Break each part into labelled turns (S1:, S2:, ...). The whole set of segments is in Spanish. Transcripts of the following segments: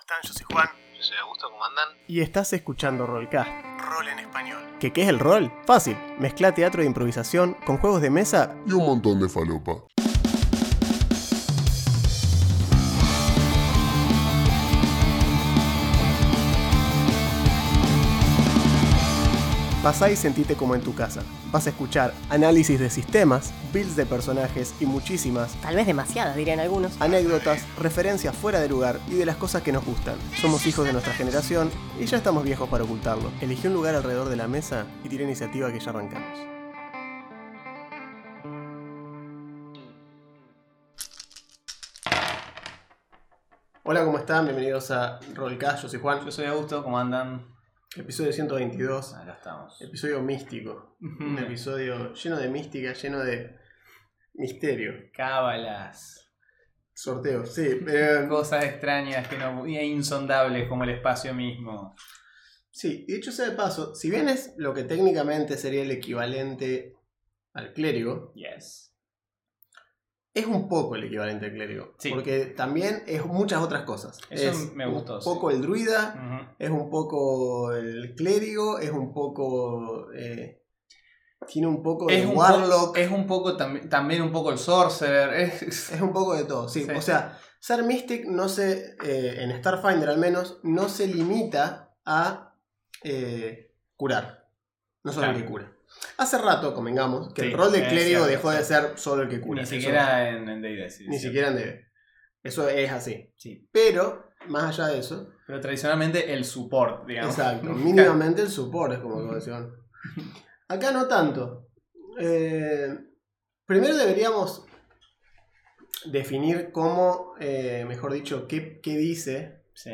S1: están? Yo soy Juan.
S2: Yo soy Augusto, ¿cómo andan?
S1: Y estás escuchando Rollcast. Rol en español. ¿Qué, ¿Qué es el rol? Fácil. Mezcla teatro de improvisación con juegos de mesa
S3: y un montón de falopa.
S1: Pasá y sentite como en tu casa. Vas a escuchar análisis de sistemas, builds de personajes y muchísimas,
S4: Tal vez demasiadas, dirían algunos.
S1: anécdotas, referencias fuera de lugar y de las cosas que nos gustan. Somos hijos de nuestra generación y ya estamos viejos para ocultarlo. Elegí un lugar alrededor de la mesa y tira iniciativa que ya arrancamos. Hola, ¿cómo están? Bienvenidos a Rollcast. Yo soy Juan.
S2: Yo soy Augusto, ¿cómo andan?
S1: Episodio 122.
S2: Acá estamos.
S1: Episodio místico. Un episodio lleno de mística, lleno de misterio.
S2: Cábalas.
S1: Sorteos, sí. eh,
S2: Cosas extrañas que no, e insondables como el espacio mismo.
S1: sí, y hecho sea de paso, si bien es lo que técnicamente sería el equivalente al clérigo,
S2: Yes.
S1: Es un poco el equivalente al clérigo.
S2: Sí.
S1: Porque también es muchas otras cosas.
S2: Eso
S1: es
S2: me gustó,
S1: Un
S2: sí.
S1: poco el druida, es un poco el clérigo, es un poco... eh, tiene un poco de
S2: Es un,
S1: warlock.
S2: poco, es un poco tam- también un poco el sorcerer. Es,
S1: Es un poco de todo, sí.
S2: Sí.
S1: O sea, ser Mystic no se, eh, en Starfinder al menos, no se limita a eh, curar. No solo el
S2: Claro.
S1: que cura. Hace rato, convengamos, que
S2: Sí,
S1: el rol de clérigo dejó de ser solo el que cura.
S2: ni
S1: Eso-
S2: siquiera en, en D&D, sí,
S1: ni siquiera en DB. Eso es así.
S2: Sí.
S1: Pero, más allá de eso,
S2: Pero tradicionalmente el support, digamos.
S1: exacto, mínimamente el support es como decían. Acá no tanto. Eh, primero deberíamos definir cómo, eh, mejor dicho, qué, qué dice
S2: Sí.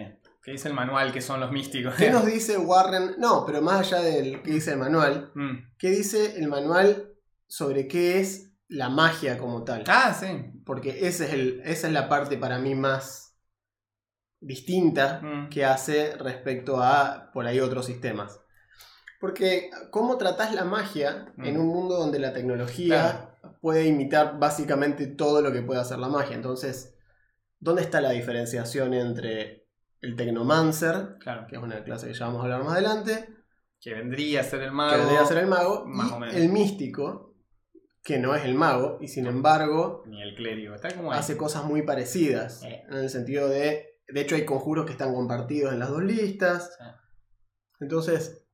S2: ¿Qué dice el manual que son los místicos?
S1: ¿Qué nos dice Warren? No, pero más allá del que dice el manual,
S2: Mm.
S1: ¿qué dice el manual sobre qué es la magia como tal?
S2: Ah, sí.
S1: Porque ese es el, esa es la parte para mí más distinta
S2: Mm.
S1: que hace respecto a por ahí otros sistemas. Porque cómo tratás la magia
S2: Mm.
S1: en un mundo donde la tecnología puede imitar básicamente todo lo que puede hacer la magia. Entonces, ¿dónde está la diferenciación entre el Tecnomancer,
S2: Claro.
S1: que es una clase que ya vamos a hablar más adelante,
S2: Que vendría a ser el mago.
S1: que vendría a ser el mago,
S2: más
S1: y
S2: o menos.
S1: el místico, que no es el mago, y sin embargo
S2: Ni el clérigo. Está como ahí.
S1: hace cosas muy parecidas.
S2: Eh.
S1: En el sentido de. De hecho, hay conjuros que están compartidos en las dos listas. Entonces,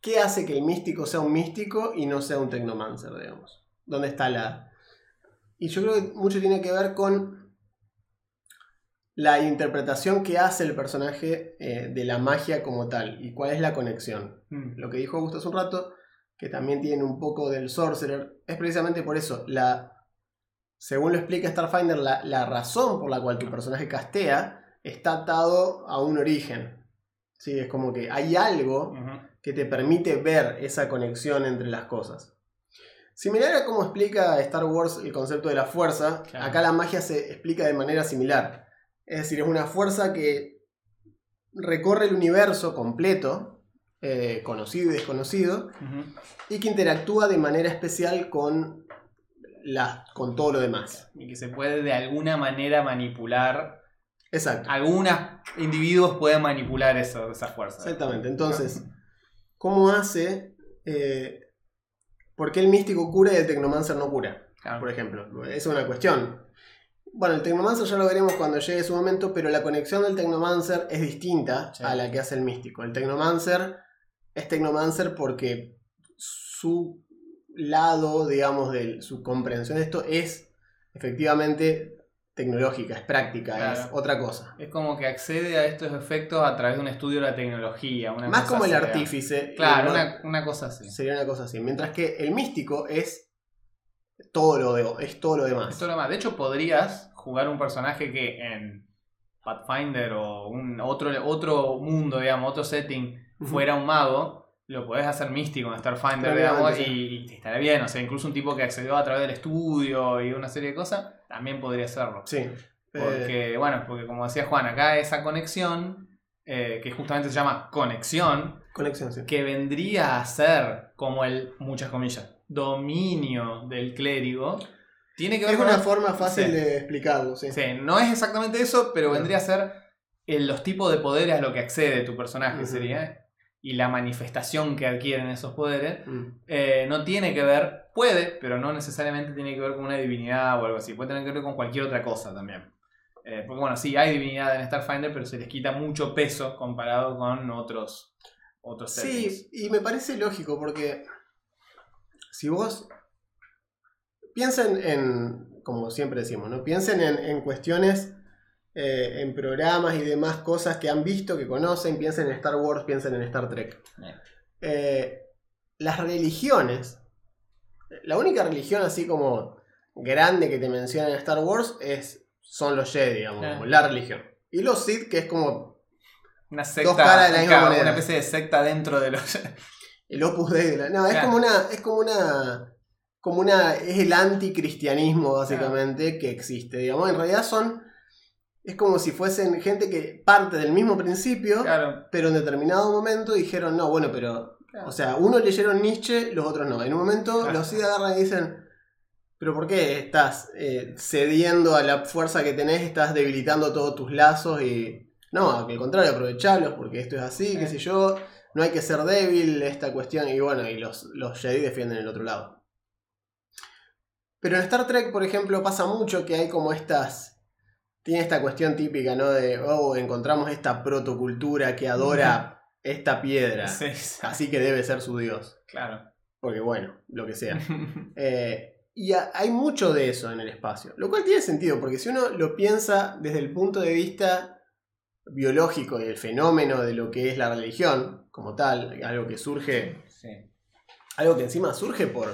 S1: ¿qué hace que el místico sea un místico y no sea un tecnomancer, digamos? ¿Dónde está la.? Y yo creo que mucho tiene que ver con la interpretación que hace el personaje eh, de la magia como tal y cuál es la conexión
S2: Mm.
S1: lo que dijo Augusto hace un rato, que también tiene un poco del Sorcerer, es precisamente por eso. La, según lo explica Starfinder, la, la razón por la cual tu personaje castea está atado a un origen. Sí, es como que hay algo que te permite ver esa conexión entre las cosas. Similar a cómo explica Star Wars el concepto de la fuerza,
S2: Claro.
S1: acá la magia se explica de manera similar. Es decir, es una fuerza que recorre el universo completo, eh, conocido y desconocido, y que interactúa de manera especial con, la, con todo lo demás.
S2: Y que se puede de alguna manera manipular.
S1: Exacto.
S2: Algunos individuos pueden manipular eso, esa fuerza.
S1: Exactamente. Entonces, ¿cómo hace? eh, ¿Por qué el místico cura y el tecnomancer no cura?
S2: Claro.
S1: por ejemplo. Es una cuestión. Bueno, el Tecnomancer ya lo veremos cuando llegue su momento, pero la conexión del Tecnomancer es distinta
S2: Sí.
S1: a la que hace el místico. El Tecnomancer es Tecnomancer porque su lado, digamos, de su comprensión de esto es efectivamente tecnológica, es práctica,
S2: Claro.
S1: es otra cosa.
S2: Es como que accede a estos efectos a través de un estudio de la tecnología. Una
S1: Más
S2: cosa
S1: como el artífice.
S2: Claro, una cosa así.
S1: sería una cosa así. Mientras que el místico es todo lo, de- es todo lo demás.
S2: Es lo más. De hecho, podrías jugar un personaje que en Pathfinder o un otro, otro mundo, digamos, otro setting, fuera un mago, lo podés hacer místico en Starfinder, digamos, y, y estaría bien. O sea, incluso un tipo que accedió a través del estudio y una serie de cosas, también podría hacerlo.
S1: Sí. Eh,
S2: Porque, bueno, porque como decía Juan, acá esa conexión, eh, que justamente se llama conexión,
S1: conexión, sí.
S2: que vendría a ser como el, muchas comillas, dominio del clérigo, tiene que ver
S1: Es una forma fácil
S2: Sí.
S1: de explicarlo, sí.
S2: Sí, no es exactamente eso, pero vendría a ser el- los tipos de poderes a lo que accede tu personaje
S1: Ujú.
S2: sería y la manifestación que adquieren esos poderes
S1: Mm.
S2: eh, no tiene que ver, puede, pero no necesariamente tiene que ver con una divinidad o algo así, puede tener que ver con cualquier otra cosa también. Eh, porque bueno, sí, hay divinidad en Starfinder, pero se les quita mucho peso comparado con otros, otros.
S1: Sí, y me parece lógico porque si vos piensen en, como siempre decimos, ¿no? Piensen en, en cuestiones, eh, en programas y demás cosas que han visto, que conocen, piensen en Star Wars, piensen en Star Trek.
S2: Bien.
S1: Eh, las religiones, la única religión así como grande que te mencionan en Star Wars es, son los Jedi, digamos, la religión. Y los Sith, que es como
S2: Una secta,
S1: caras de la misma
S2: una especie de secta dentro de los...
S1: El Opus Dei de la. No, es como una. Es como una. Como una. Es el anticristianismo, básicamente, que existe. Digamos, en realidad son. Es como si fuesen gente que parte del mismo principio,
S2: claro,
S1: pero en determinado momento dijeron, no, bueno, pero.
S2: claro.
S1: O sea, unos leyeron Nietzsche, los otros no. En un momento
S2: Claro.
S1: los sí agarran y dicen. Pero ¿por qué estás eh, cediendo a la fuerza que tenés? Estás debilitando todos tus lazos y. No, al contrario, aprovechalos porque esto es así, qué sé yo. No hay que ser débil, esta cuestión. Y bueno, y los, los Jedi defienden el otro lado. Pero en Star Trek, por ejemplo, pasa mucho que hay como estas. Tiene esta cuestión típica, ¿no? De, oh, encontramos esta protocultura que adora esta piedra.
S2: Sí, sí,
S1: Así que debe ser su dios.
S2: claro.
S1: Porque bueno, lo que sea. Eh, y ha- hay mucho de eso en el espacio. Lo cual tiene sentido, porque si uno lo piensa desde el punto de vista biológico del fenómeno de lo que es la religión, como tal, algo que surge,
S2: Sí.
S1: algo que encima surge por,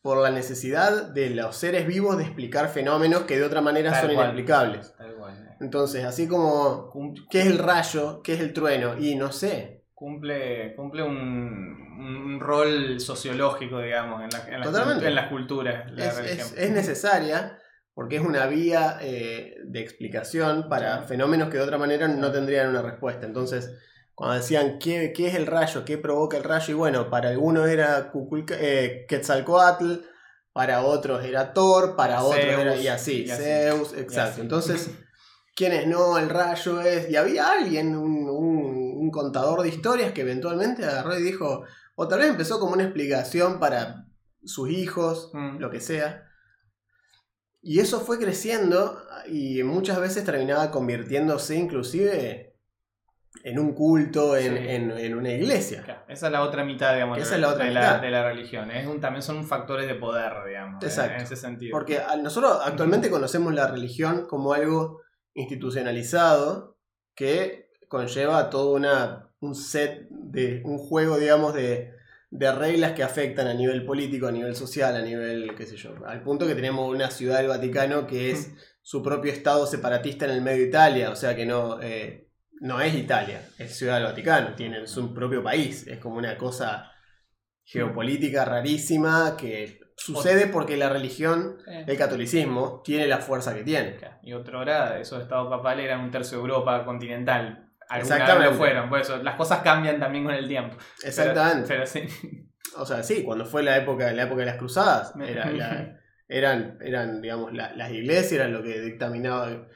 S1: por la necesidad de los seres vivos de explicar fenómenos que de otra manera
S2: Tal
S1: son
S2: cual.
S1: inexplicables.
S2: Tal cual.
S1: Entonces, así como, ¿qué es el rayo? ¿Qué es el trueno? Y no sé.
S2: Cumple, cumple un, un rol sociológico, digamos, en, la- en, las, en las culturas. La
S1: es,
S2: religión.
S1: es- es necesaria porque es una vía eh, de explicación para fenómenos que de otra manera no tendrían una respuesta. Entonces, cuando decían ¿qué, qué es el rayo? ¿Qué provoca el rayo? Y bueno, para algunos era Cuculca- eh, Quetzalcoatl, para otros era Thor, para otros era. Y así,
S2: y así,
S1: Zeus,
S2: y
S1: exacto.
S2: así.
S1: Entonces, ¿quiénes no? El rayo es. Y había alguien, un, un- un contador de historias que eventualmente agarró y dijo. O tal vez empezó como una explicación para sus hijos,
S2: Mm.
S1: lo que sea. Y eso fue creciendo y muchas veces terminaba convirtiéndose inclusive en un culto, en,
S2: Sí.
S1: en- en una iglesia.
S2: Claro, Esa es la otra mitad, digamos,
S1: Esa
S2: de,
S1: es la otra
S2: de
S1: mitad.
S2: de la religión. Es un, también son factores de poder, digamos, en-
S1: Exacto.
S2: en ese sentido.
S1: Porque nosotros actualmente conocemos la religión como algo institucionalizado que conlleva todo una, un set de un juego, digamos, de, de reglas que afectan a nivel político, a nivel social, a nivel, qué sé yo, al punto que tenemos una ciudad del Vaticano que es su propio estado separatista en el medio de Italia, o sea que no, eh, no es Italia, es Ciudad del Vaticano, tiene su propio país, es como una cosa geopolítica rarísima que sucede porque la religión, el catolicismo, tiene la fuerza que tiene.
S2: Y otra hora, esos estados papales eran un tercio de Europa continental. Alguna vez
S1: Exactamente.
S2: lo fueron, por eso las cosas cambian también con el tiempo.
S1: Exactamente.
S2: Pero, sí.
S1: O sea, sí, cuando fue la época, la época de las cruzadas,
S2: Me-
S1: era la- eran, eran, digamos, la- las iglesias eran lo que dictaminaba.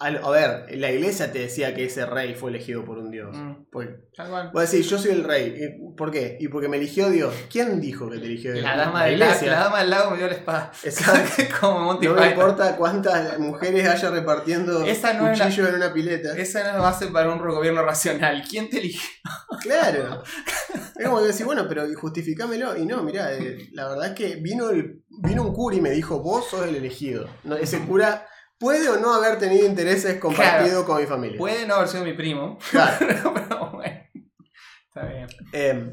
S1: Al- A ver, la iglesia te decía que ese rey fue elegido por un dios.
S2: Mm,
S1: Pues,
S2: cual.
S1: vos decís, yo soy el rey. ¿Y ¿Por qué? Y porque me eligió Dios. ¿Quién dijo que te eligió Dios?
S2: La dama, del lago, la dama del lago me dio la espada.
S1: Exacto.
S2: Como Monty
S1: No me importa cuántas mujeres haya repartiendo
S2: Esa no la-
S1: cuchillos en una pileta.
S2: Esa no es base para un gobierno racional. ¿Quién te eligió?
S1: Claro. Es como que decir, bueno, pero justificámelo. Y no, mirá, eh, la verdad es que vino, el, vino un cura y me dijo, vos sos el elegido. No, ese cura puede o no haber tenido intereses compartidos con mi familia.
S2: Puede no haber sido mi primo.
S1: Claro.
S2: pero bueno. Está bien.
S1: Eh,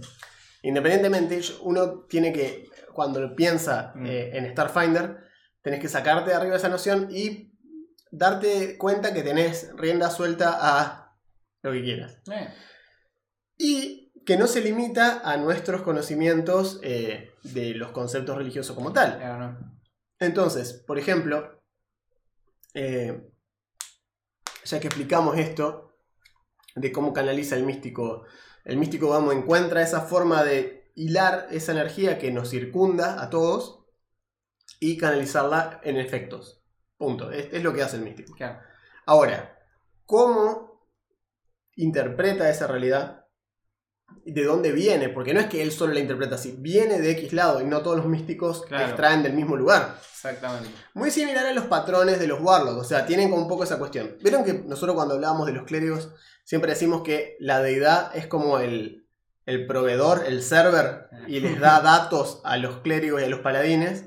S1: independientemente, uno tiene que, cuando piensa
S2: Mm.
S1: eh, en Starfinder, tenés que sacarte de arriba esa noción y darte cuenta que tenés rienda suelta a lo que quieras.
S2: Eh,
S1: Y que no se limita a nuestros conocimientos eh, de los conceptos religiosos como tal.
S2: claro, no.
S1: Entonces, por ejemplo, eh, ya que explicamos esto de cómo canaliza el místico, el místico, vamos, encuentra esa forma de hilar esa energía que nos circunda a todos y canalizarla en efectos. Punto. Es, es lo que hace el místico.
S2: Claro.
S1: Ahora, ¿cómo interpreta esa realidad, de dónde viene, porque no es que él solo la interpreta así, viene de X lado y no todos los místicos
S2: Claro.
S1: extraen del mismo lugar.
S2: Exactamente.
S1: Muy similar a los patrones de los Warlocks, o sea, tienen como un poco esa cuestión. Vieron que nosotros cuando hablábamos de los clérigos siempre decimos que la deidad es como el, el proveedor, el server, y les da datos a los clérigos y a los paladines,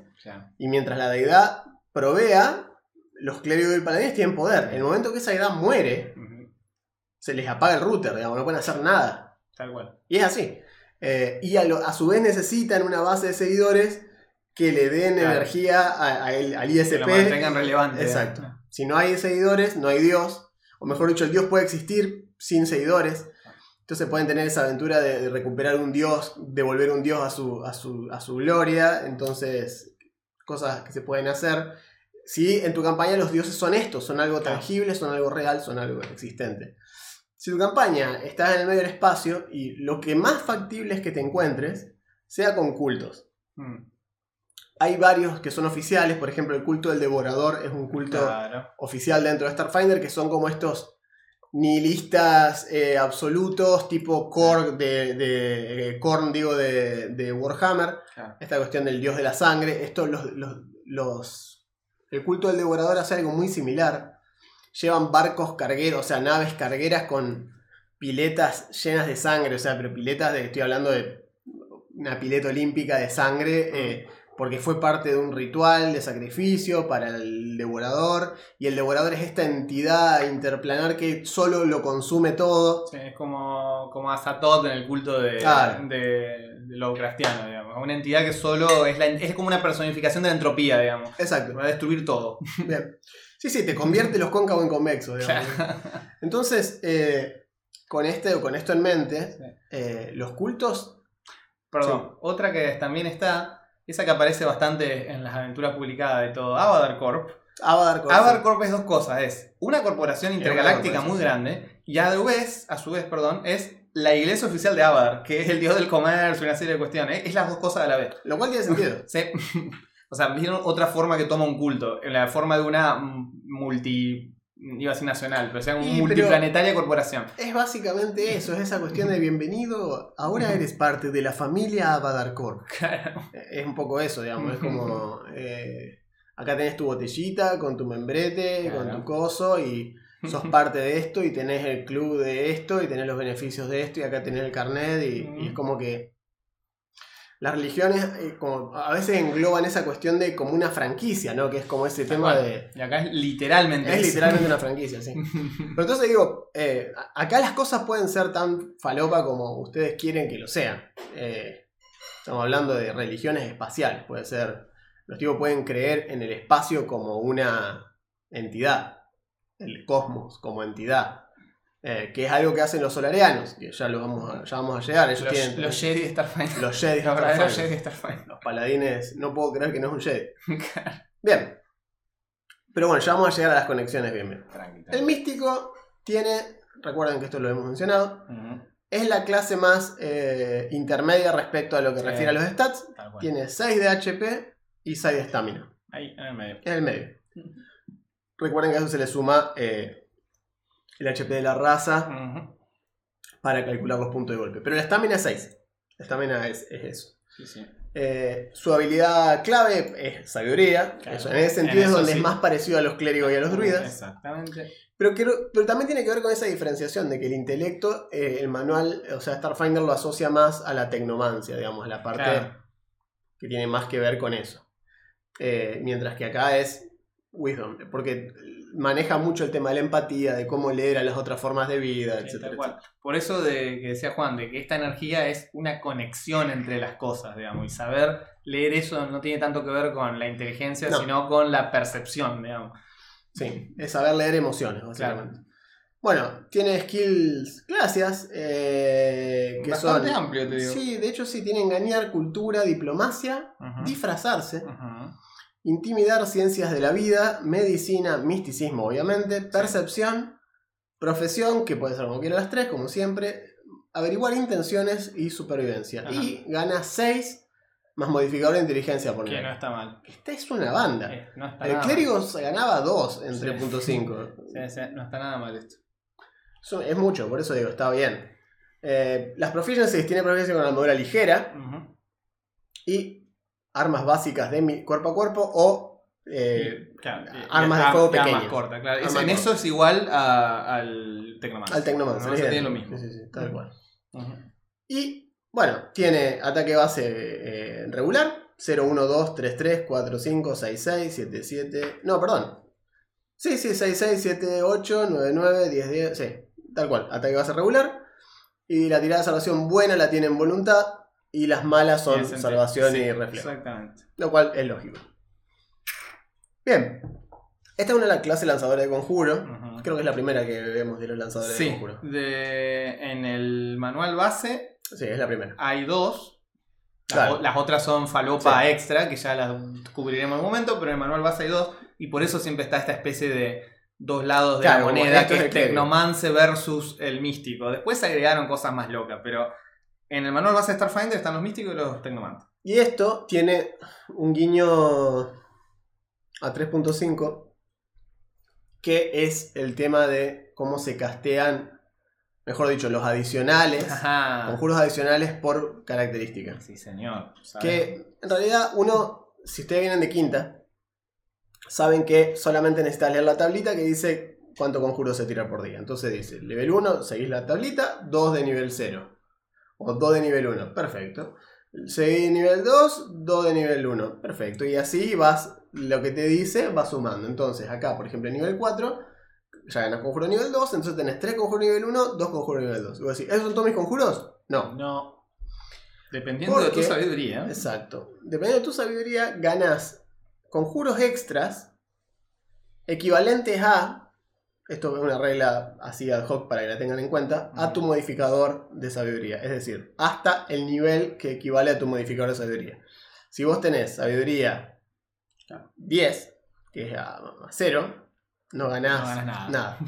S1: y mientras la deidad provea, los clérigos y paladines tienen poder. En el momento que esa deidad muere, se les apaga el router, digamos, no pueden hacer nada.
S2: Tal cual.
S1: Y es así. Eh, y a, lo- a su vez necesitan una base de seguidores que le den
S2: Claro.
S1: energía a- a el- al
S2: Que
S1: ISP.
S2: lo mantengan relevante.
S1: Exacto. Si no hay seguidores, no hay Dios. O mejor dicho, el Dios puede existir sin seguidores. Entonces pueden tener esa aventura de, de recuperar un Dios, devolver un Dios a su, a, su, a su gloria. Entonces, cosas que se pueden hacer. Si en tu campaña los dioses son estos, son algo tangible, son algo real, son algo existente. Si tu campaña está en el medio del espacio y lo que más factible es que te encuentres, sea con cultos.
S2: Mm,
S1: Hay varios que son oficiales, por ejemplo, el culto del devorador es un culto
S2: Claro.
S1: oficial dentro de Starfinder, que son como estos nihilistas eh, absolutos, tipo Korg de, de eh, Korn, digo, de, de Warhammer.
S2: Claro.
S1: Esta cuestión del dios de la sangre. Esto, los, los, los- el culto del devorador hace algo muy similar. Llevan barcos cargueros, o sea, naves cargueras con piletas llenas de sangre, o sea, pero piletas de, estoy hablando de una pileta olímpica de sangre, eh, porque fue parte de un ritual de sacrificio para el devorador, y el devorador es esta entidad interplanar que solo lo consume todo.
S2: Sí, es como, como Azatoth en el culto de,
S1: Claro.
S2: de, de Lovecraftiano, digamos. Una entidad que solo es, la, es como una personificación de la entropía, digamos.
S1: Exacto.
S2: Va a destruir todo.
S1: Bien. Sí, sí, te convierte los cóncavos en convexos. digamos. Entonces, eh, con, este, con esto en mente, eh, los cultos
S2: Perdón, otra que también está, esa que aparece bastante en las aventuras publicadas de todo, Avadar Corp.
S1: Avadar Corp.
S2: Avadar Corp es dos cosas, es una corporación
S1: una
S2: intergaláctica
S1: corporación,
S2: muy
S1: sí.
S2: grande y a su vez, a su vez, perdón, es la iglesia oficial de Avadar, que es el dios del comercio y una serie de cuestiones. Es las dos cosas a la vez.
S1: Lo cual tiene sentido.
S2: Sí. O sea, vieron otra forma que toma un culto, en la forma de una multi... Iba a decir nacional, pero sea, una multiplanetaria corporación.
S1: Es básicamente eso, es esa cuestión de bienvenido, ahora eres parte de la familia Avadar Corp.
S2: Claro.
S1: Es un poco eso, digamos, es como... eh, acá tenés tu botellita con tu membrete,
S2: Claro.
S1: con tu coso y sos parte de esto y tenés el club de esto y tenés los beneficios de esto y acá tenés el carnet y, y es como que las religiones eh, como, a veces engloban esa cuestión de como una franquicia, ¿no? Que es como ese tema de...
S2: Y acá es literalmente
S1: Es literalmente una franquicia, sí. Pero entonces digo, eh, acá las cosas pueden ser tan falopa como ustedes quieren que lo sean. Eh, estamos hablando de religiones espaciales, puede ser. Los tipos pueden creer en el espacio como una entidad, el cosmos como entidad, eh, que es algo que hacen los solarianos, que ya, lo vamos a, ya vamos a llegar. Ellos
S2: Los,
S1: tienen
S2: los Jedi de Starfinder.
S1: los Jedi,
S2: Los
S1: Starfinder.
S2: Jedi Starfinder.
S1: los paladines, no puedo creer que no es un Jedi. Bien. Pero bueno, ya vamos a llegar a las conexiones bien bien.
S2: Tranqui,
S1: El místico tiene, recuerden que esto lo hemos mencionado, es la clase más eh, intermedia respecto a lo que
S2: Sí.
S1: refiere a los stats. Tiene 6 de HP y 6 de estamina.
S2: Ahí, en el medio.
S1: En el medio. Recuerden que a eso se le suma eh, el HP de la raza para calcular los puntos de golpe. Pero la estamina es 6. La estamina es, es eso.
S2: Sí, sí.
S1: Eh, su habilidad clave es sabiduría.
S2: Claro.
S1: Eso, en ese sentido
S2: En
S1: es donde
S2: sí.
S1: es más parecido a los clérigos y a los druidas.
S2: Exactamente.
S1: Pero, también tiene que ver con esa diferenciación de que el intelecto, eh, el manual, o sea, Starfinder lo asocia más a la tecnomancia, digamos, a la parte
S2: Claro.
S1: que tiene más que ver con eso. Eh, mientras que acá es Wisdom, porque maneja mucho el tema de la empatía, de cómo leer a las otras formas de vida,
S2: Sí,
S1: etcétera.
S2: Por eso de que decía Juan, de que esta energía es una conexión entre las cosas, digamos, y saber leer eso no tiene tanto que ver con la inteligencia,
S1: No.
S2: sino con la percepción, digamos.
S1: Sí, es saber leer emociones, básicamente. Bueno, tiene skills clases eh, que
S2: Bastante
S1: son...
S2: amplio, te digo.
S1: Sí, de hecho sí, tiene engañar, cultura, diplomacia, disfrazarse,
S2: Ujú.
S1: Intimidar ciencias de la vida, medicina, misticismo obviamente, percepción, profesión, que puede ser como quiera las tres, como siempre, averiguar intenciones y supervivencia.
S2: Ajá.
S1: Y gana 6 más modificador de inteligencia por
S2: Que no está mal.
S1: Esta es una banda.
S2: Eh, no está
S1: El clérigo se ganaba 2 en
S2: Sí.
S1: 3.5.
S2: mal. Sí, sí, no está nada mal esto.
S1: Eso es mucho, por eso digo, está bien. Eh, las proficiencies tiene proficiencia con armadura ligera y armas básicas de mi- cuerpo a cuerpo o eh,
S2: Claro, y-
S1: armas
S2: y
S1: de fuego
S2: armas
S1: pequeñas.
S2: cortas, claro. Es-
S1: Armas
S2: en
S1: cortas.
S2: eso es igual a- al Tecnomancer.
S1: al Tecnomancer.
S2: Tiene
S1: idéntico.
S2: lo mismo.
S1: Sí, sí, sí, tal cual.
S2: Ujú.
S1: Y bueno, tiene ataque base eh, regular: 0, 1, 2, 3, 3, 4, 5, 6, 6, 7, 7. No, perdón. Sí, sí, 6, 6, 7, 8, 9, 9, 10, 10. Sí, tal cual. Ataque base regular. Y la tirada de salvación buena la tiene en voluntad. Y las malas son salvación
S2: sí,
S1: y reflejo.
S2: Exactamente.
S1: Lo cual es lógico. Bien. Esta es una de las clases lanzadores de conjuro. Creo que es la primera que vemos de los lanzadores de conjuro.
S2: de, en el manual base
S1: Sí, es la primera.
S2: hay dos. Las,
S1: Claro.
S2: o- las otras son falopa
S1: Sí.
S2: extra, que ya las cubriremos en un momento, pero en el manual base hay dos. Y por eso siempre está esta especie de dos lados de
S1: Claro,
S2: la moneda, que
S1: es el.
S2: Tecnomance versus el místico. Después se agregaron cosas más locas, pero en el manual base de Starfinder están los místicos y los Tecnomantes.
S1: Y esto tiene un guiño a 3.5, que es el tema de cómo se castean, mejor dicho, los adicionales,
S2: Ajá.
S1: conjuros adicionales por características.
S2: Sí, señor. ¿sabes?
S1: Que en realidad uno, si ustedes vienen de quinta, saben que solamente necesitas leer la tablita que dice cuánto conjuro se tira por día. Entonces dice, nivel 1, seguís la tablita, 2 de nivel 0. O 2 de nivel 1, perfecto. Seguís nivel 2, 2 de nivel 1, perfecto. Y así vas, lo que te dice, va sumando. Entonces acá, por ejemplo, en nivel 4, ya ganas conjuro nivel 2, entonces tenés 3 conjuros nivel 1, 2 conjuros nivel 2. Y vos decís, ¿esos son todos mis conjuros? No.
S2: No. Dependiendo de tu
S1: Porque-
S2: sabiduría.
S1: Exacto. Dependiendo de tu sabiduría, ganas conjuros extras equivalentes a. Esto es una regla así ad hoc para que la tengan en cuenta. A tu modificador de sabiduría. Es decir, hasta el nivel que equivale a tu modificador de sabiduría. Si vos tenés sabiduría 10, que es a, 0, no ganás,
S2: No ganás nada.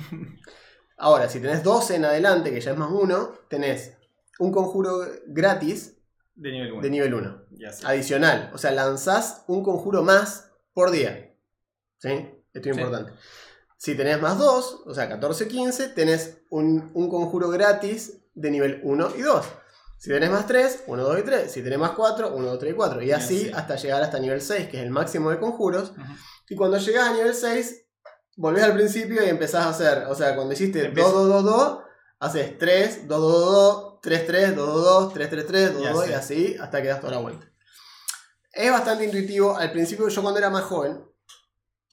S1: Ahora, si tenés 12 en adelante, que ya es más 1, tenés un conjuro gratis
S2: De nivel 1.
S1: de nivel 1
S2: Ya sé.
S1: adicional. O sea, lanzás un conjuro más por día. ¿Sí? Esto es
S2: Sí.
S1: importante. Si tenés más 2, o sea, 14, 15, tenés un, un conjuro gratis de nivel 1 y 2. Si tenés más 3, 1, 2 y 3. Si tenés más 4, 1, 2, 3 y 4. Y así hasta llegar hasta nivel 6, que es el máximo de conjuros. Y cuando llegás a nivel 6, volvés al principio y empezás a hacer. O sea, cuando hiciste 2,
S2: Empieza.
S1: 2, 2, 2, haces 3, 2, 2, 2, 3, 3, 2, 2, 2, 3, 3, 3, 2,
S2: Ya
S1: 2 y así hasta que das toda la vuelta. Es bastante intuitivo. Al principio, yo cuando era más joven,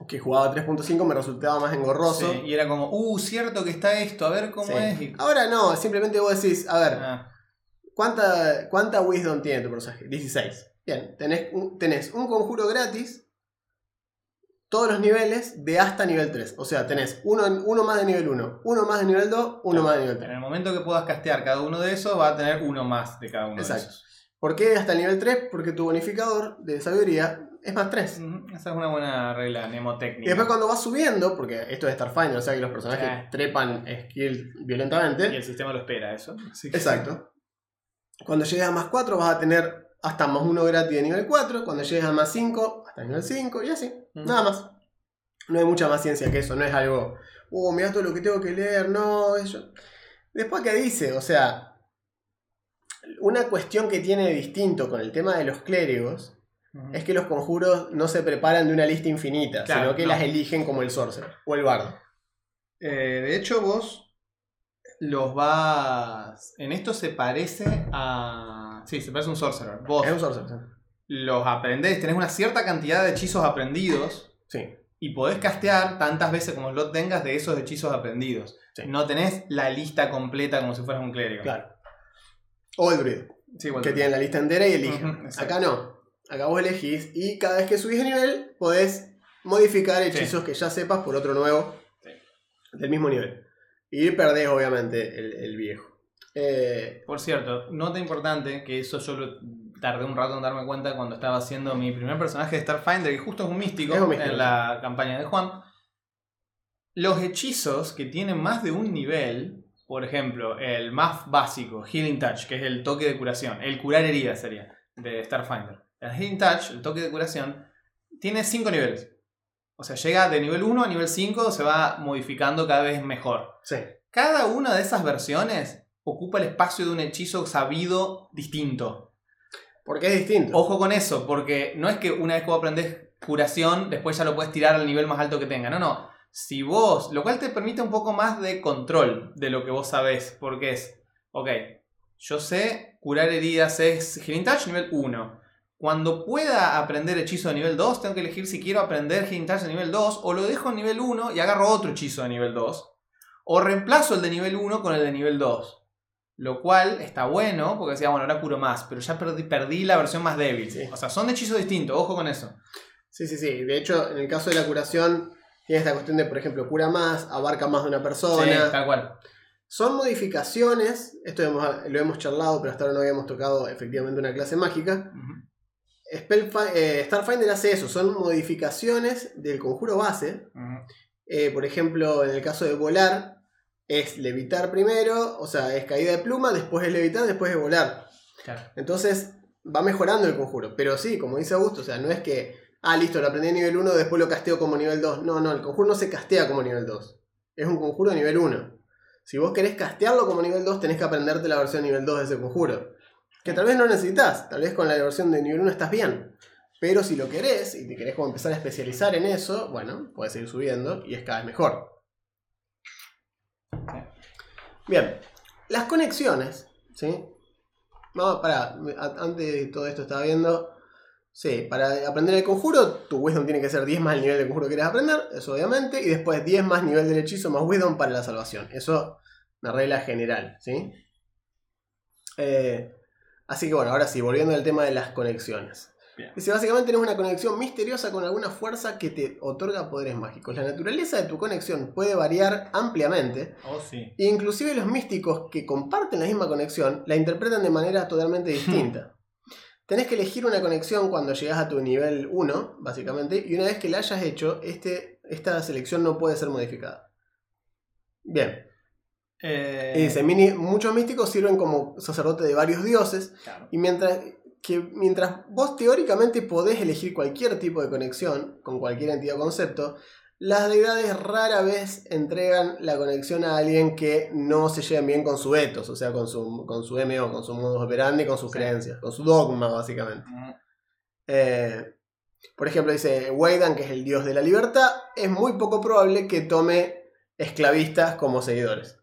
S1: que jugaba 3.5, me resultaba más engorroso.
S2: Sí, y era como, uh, cierto que está esto, a ver cómo
S1: Sí.
S2: es. Y-
S1: Ahora no, simplemente vos decís, a ver,
S2: Ah,
S1: ¿cuánta, ¿cuánta wisdom tiene tu personaje? 16. Bien, tenés un, tenés un conjuro gratis, todos los niveles de hasta nivel 3. O sea, tenés uno, en- uno más de nivel 1, uno más de nivel 2, uno más de nivel
S2: en
S1: 3.
S2: el momento que puedas castear cada uno de esos, va a tener uno más de cada uno
S1: Exacto.
S2: de esos.
S1: ¿Por qué hasta el nivel 3? Porque tu bonificador de sabiduría es más 3.
S2: Ujú, Esa es una buena regla
S1: Y
S2: mnemotécnica.
S1: después cuando vas subiendo, porque esto es Starfinder, o sea que los personajes trepan skill
S2: Y
S1: violentamente.
S2: el sistema lo espera, eso. Así que-
S1: Exacto. Cuando llegues a más 4 vas a tener hasta más 1 gratis de nivel 4. Cuando llegues a más 5, hasta nivel 5 y así.
S2: Mm.
S1: Nada más. No hay mucha más ciencia que eso. No es algo, oh, mira todo lo que tengo que leer. No, eso. Después que dice, o sea, una cuestión que tiene distinto con el tema de los clérigos. Es que los conjuros no se preparan de una lista infinita,
S2: Claro,
S1: sino que
S2: no.
S1: las eligen como el sorcerer o el bardo.
S2: Eh, de hecho, vos los vas. En esto se parece a. Sí, se parece a un sorcerer. Vos
S1: Es un sorcerer.
S2: los aprendés, tenés una cierta cantidad de hechizos aprendidos
S1: Sí.
S2: y podés castear tantas veces como lo tengas de esos hechizos aprendidos.
S1: Sí.
S2: No tenés la lista completa como si fueras un clérigo.
S1: Claro. O el druido.
S2: Sí,
S1: que tienen la lista entera y
S2: exacto.
S1: Acá no. Acá vos elegís y cada vez que subís de nivel podés modificar hechizos que ya sepas por otro nuevo
S2: Sí.
S1: del mismo nivel. Y perdés obviamente el, el viejo. Eh,
S2: Por cierto, nota importante, que eso yo lo tardé un rato en darme cuenta cuando estaba haciendo mi primer personaje de Starfinder, que justo es un místico,
S1: Es un místico,
S2: en la campaña de Juan. Los hechizos que tienen más de un nivel, por ejemplo, el más básico, Healing Touch, que es el toque de curación, el curar heridas sería, de Starfinder. El Healing Touch, el toque de curación, tiene 5 niveles. O sea, llega de nivel 1 a nivel 5, se va modificando cada vez mejor.
S1: sí.
S2: Cada una de esas versiones ocupa el espacio de un hechizo sabido distinto.
S1: Porque es distinto.
S2: Ojo con eso, porque no es que una vez que vos aprendés curación, después ya lo puedes tirar al nivel más alto que tenga. No, no. Si vos, lo cual te permite un poco más de control de lo que vos sabés, porque es, ok, yo sé curar heridas es Healing Touch nivel 1. Cuando pueda aprender hechizo de nivel 2, tengo que elegir si quiero aprender Healing Touch de nivel 2 o lo dejo en nivel 1 y agarro otro hechizo de nivel 2. O reemplazo el de nivel 1 con el de nivel 2. Lo cual está bueno, porque decía, bueno, ahora curo más, pero ya perdí, perdí la versión más débil.
S1: Sí.
S2: O sea, son hechizos distintos, ojo con eso.
S1: Sí, sí, sí. De hecho, en el caso de la curación, tiene esta cuestión de, por ejemplo, cura más, abarca más de una
S2: Sí,
S1: persona.
S2: tal cual.
S1: Son modificaciones, esto lo hemos charlado, pero hasta ahora no habíamos tocado efectivamente una clase mágica. Eh, Starfinder hace eso, son modificaciones del conjuro base. Eh, por ejemplo, en el caso de volar, es levitar primero, o sea, es caída de pluma, después es levitar, después es volar.
S2: Claro.
S1: Entonces va mejorando el conjuro. Pero sí, como dice Augusto, o sea, no es que, ah, listo, lo aprendí a nivel 1, después lo casteo como nivel 2. No, no, el conjuro no se castea como nivel 2. Es un conjuro de nivel 1. Si vos querés castearlo como nivel 2, tenés que aprenderte la versión nivel 2 de ese conjuro. Que tal vez no necesitas, tal vez con la versión de nivel 1 estás bien. Pero si lo querés y te querés como empezar a especializar en eso, bueno, puedes ir subiendo y es cada vez mejor. Bien, las conexiones, ¿sí? No, para, antes de todo esto estaba viendo. Sí, para aprender el conjuro, tu wisdom tiene que ser 10 más el nivel de conjuro que quieres aprender, eso obviamente, y después 10 más nivel del hechizo más wisdom para la salvación. Eso, una regla general, ¿sí? Eh, así que bueno, ahora sí, volviendo al tema de las conexiones.
S2: Bien.
S1: Dice, básicamente tenés una conexión misteriosa con alguna fuerza que te otorga poderes mágicos. La naturaleza de tu conexión puede variar ampliamente,
S2: Oh, sí.
S1: e inclusive los místicos que comparten la misma conexión la interpretan de manera totalmente distinta. Tenés que elegir una conexión cuando llegas a tu nivel 1, básicamente, y una vez que la hayas hecho, este, esta selección no puede ser modificada. Bien.
S2: Eh,
S1: Y dice, "Mini- muchos místicos sirven como sacerdote de varios dioses,
S2: claro.
S1: y mientras que mientras vos teóricamente podés elegir cualquier tipo de conexión con cualquier entidad o concepto, las deidades rara vez entregan la conexión a alguien que no se lleven bien con su ethos, o sea, con su, con su MO, con su modus operandi, con sus
S2: Sí.
S1: creencias, con su dogma, básicamente. Eh, por ejemplo, dice Weidan, que es el dios de la libertad, es muy poco probable que tome esclavistas como seguidores.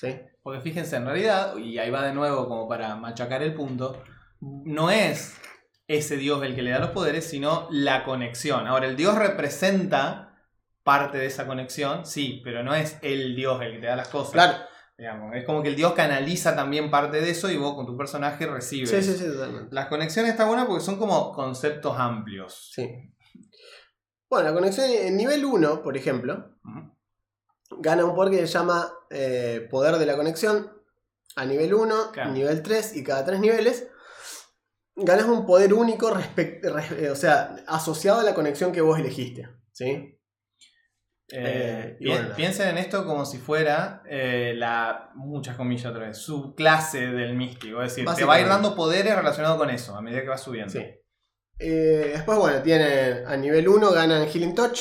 S1: ¿Sí?
S2: Porque fíjense, en realidad, y ahí va de nuevo como para machacar el punto, no es ese dios el que le da los poderes, sino la conexión. Ahora, el dios representa parte de esa conexión, sí, pero no es el dios el que te da las cosas.
S1: Claro.
S2: Digamos, es como que el dios canaliza también parte de eso y vos con tu personaje recibes.
S1: Sí, sí, sí, totalmente.
S2: Las conexiones están buenas porque son como conceptos amplios.
S1: Sí. Bueno, la conexión en nivel 1, por ejemplo. Gana un poder que se llama eh, poder de la conexión. A nivel 1,
S2: Claro.
S1: nivel 3 y cada 3 niveles. Ganas un poder único eh, o sea, asociado a la conexión que vos elegiste. ¿Sí?
S2: Eh,
S1: y
S2: pi-
S1: bueno,
S2: piensen en esto como si fuera eh, la, muchas comillas otra vez, su clase del místico. Es decir, te va a ir dando poderes relacionados con eso a medida que va subiendo.
S1: Sí. Después, bueno, tienen a nivel 1 ganan Healing Touch.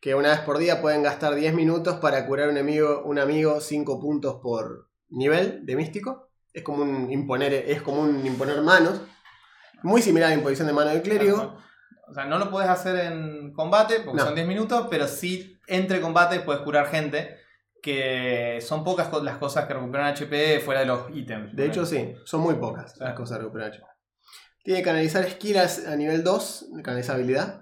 S1: Que una vez por día pueden gastar 10 minutos para curar un amigo, un amigo 5 puntos por nivel de místico. Es como un imponer, es como un imponer manos. Muy similar a la imposición de mano del clérigo.
S2: O sea, no lo puedes hacer en combate porque
S1: No.
S2: son 10 minutos, pero sí entre combate puedes curar gente. Que son pocas las cosas que recuperan HP fuera de los ítems.
S1: De hecho, sí, son muy pocas las cosas de recuperar HP. Tiene que canalizar skills a nivel 2, canalizar habilidad.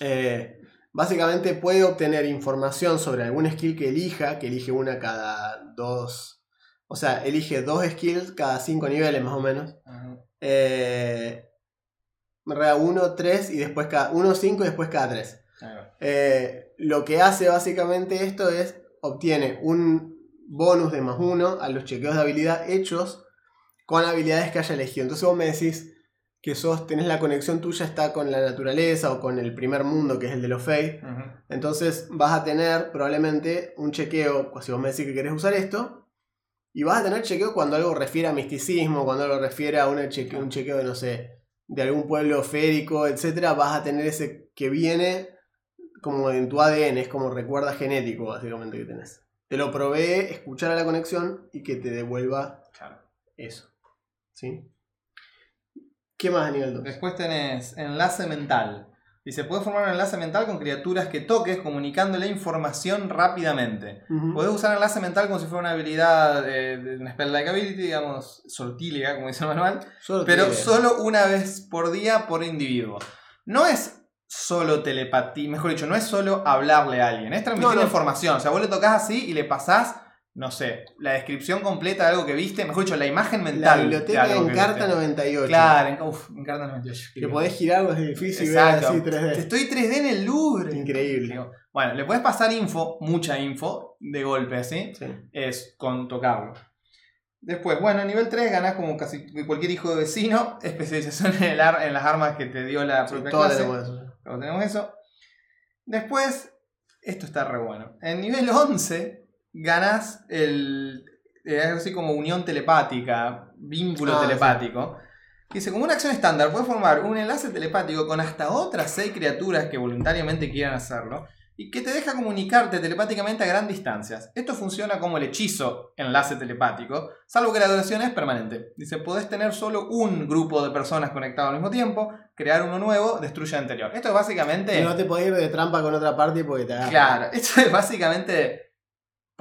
S1: Eh, básicamente puede obtener información sobre algún skill que elija, que elige una cada dos. O sea, elige dos skills cada cinco niveles más o menos.
S2: Ujú.
S1: Eh, Rea 1, 3 y después cada 1, 5 y después cada 3.
S2: Ahí va.
S1: Eh, lo que hace básicamente esto es obtiene un bonus de más uno a los chequeos de habilidad hechos con habilidades que haya elegido. Entonces vos me decís que sos, tenés la conexión tuya está con la naturaleza o con el primer mundo que es el de los Fey. Entonces vas a tener probablemente un chequeo, si vos me decís que querés usar esto, y vas a tener chequeo cuando algo refiere a misticismo, cuando algo refiere a una un chequeo de, no sé, de algún pueblo férico, etc. Vas a tener ese que viene como en tu ADN, es como recuerda genético básicamente que tenés. te lo provee escuchar a la conexión y que te devuelva
S2: Claro.
S1: eso. ¿Sí? ¿Qué más a nivel 2?
S2: Después tenés enlace mental. Dice, puedes formar un enlace mental con criaturas que toques comunicándole información rápidamente. Podés usar enlace mental como si fuera una habilidad de, de una spell-like ability, digamos, sortílega, como dice el manual. Pero solo una vez por día por individuo. No es solo telepatía, mejor dicho, no es solo hablarle a alguien, es transmitir
S1: No, no.
S2: información. O sea, vos le tocas así y le pasás, no sé, la descripción completa de algo que viste, mejor dicho, la imagen
S1: La
S2: mental. de
S1: biblioteca
S2: algo
S1: en carta
S2: viste.
S1: 98.
S2: Claro, en, uf, en carta 98.
S1: Que podés girar los edificios y ver
S2: Exacto.
S1: así 3D.
S2: Estoy 3D en el Louvre.
S1: Increíble.
S2: Bueno, le puedes pasar info, mucha info, de golpe, ¿sí?
S1: Sí.
S2: Es con tocarlo. Después, bueno, a nivel 3 ganás como casi cualquier hijo de vecino, especialización en, el ar- en las armas que te dio la
S1: Sí,
S2: propia clase.
S1: tenemos eso.
S2: Luego tenemos eso. Después, esto está re bueno. En nivel 11 ganás el. eh, algo así como unión telepática, vínculo
S1: Ah,
S2: telepático. Dice, como una acción estándar, puedes formar un enlace telepático con hasta otras 6 criaturas que voluntariamente quieran hacerlo y que te deja comunicarte telepáticamente a gran distancias. Esto funciona como el hechizo enlace telepático, salvo que la duración es permanente. Dice, podés tener solo un grupo de personas conectado al mismo tiempo, crear uno nuevo, destruye el anterior. Esto es básicamente...
S1: Y no te podés ir de trampa con otra parte porque te agarra.
S2: Claro, esto es básicamente,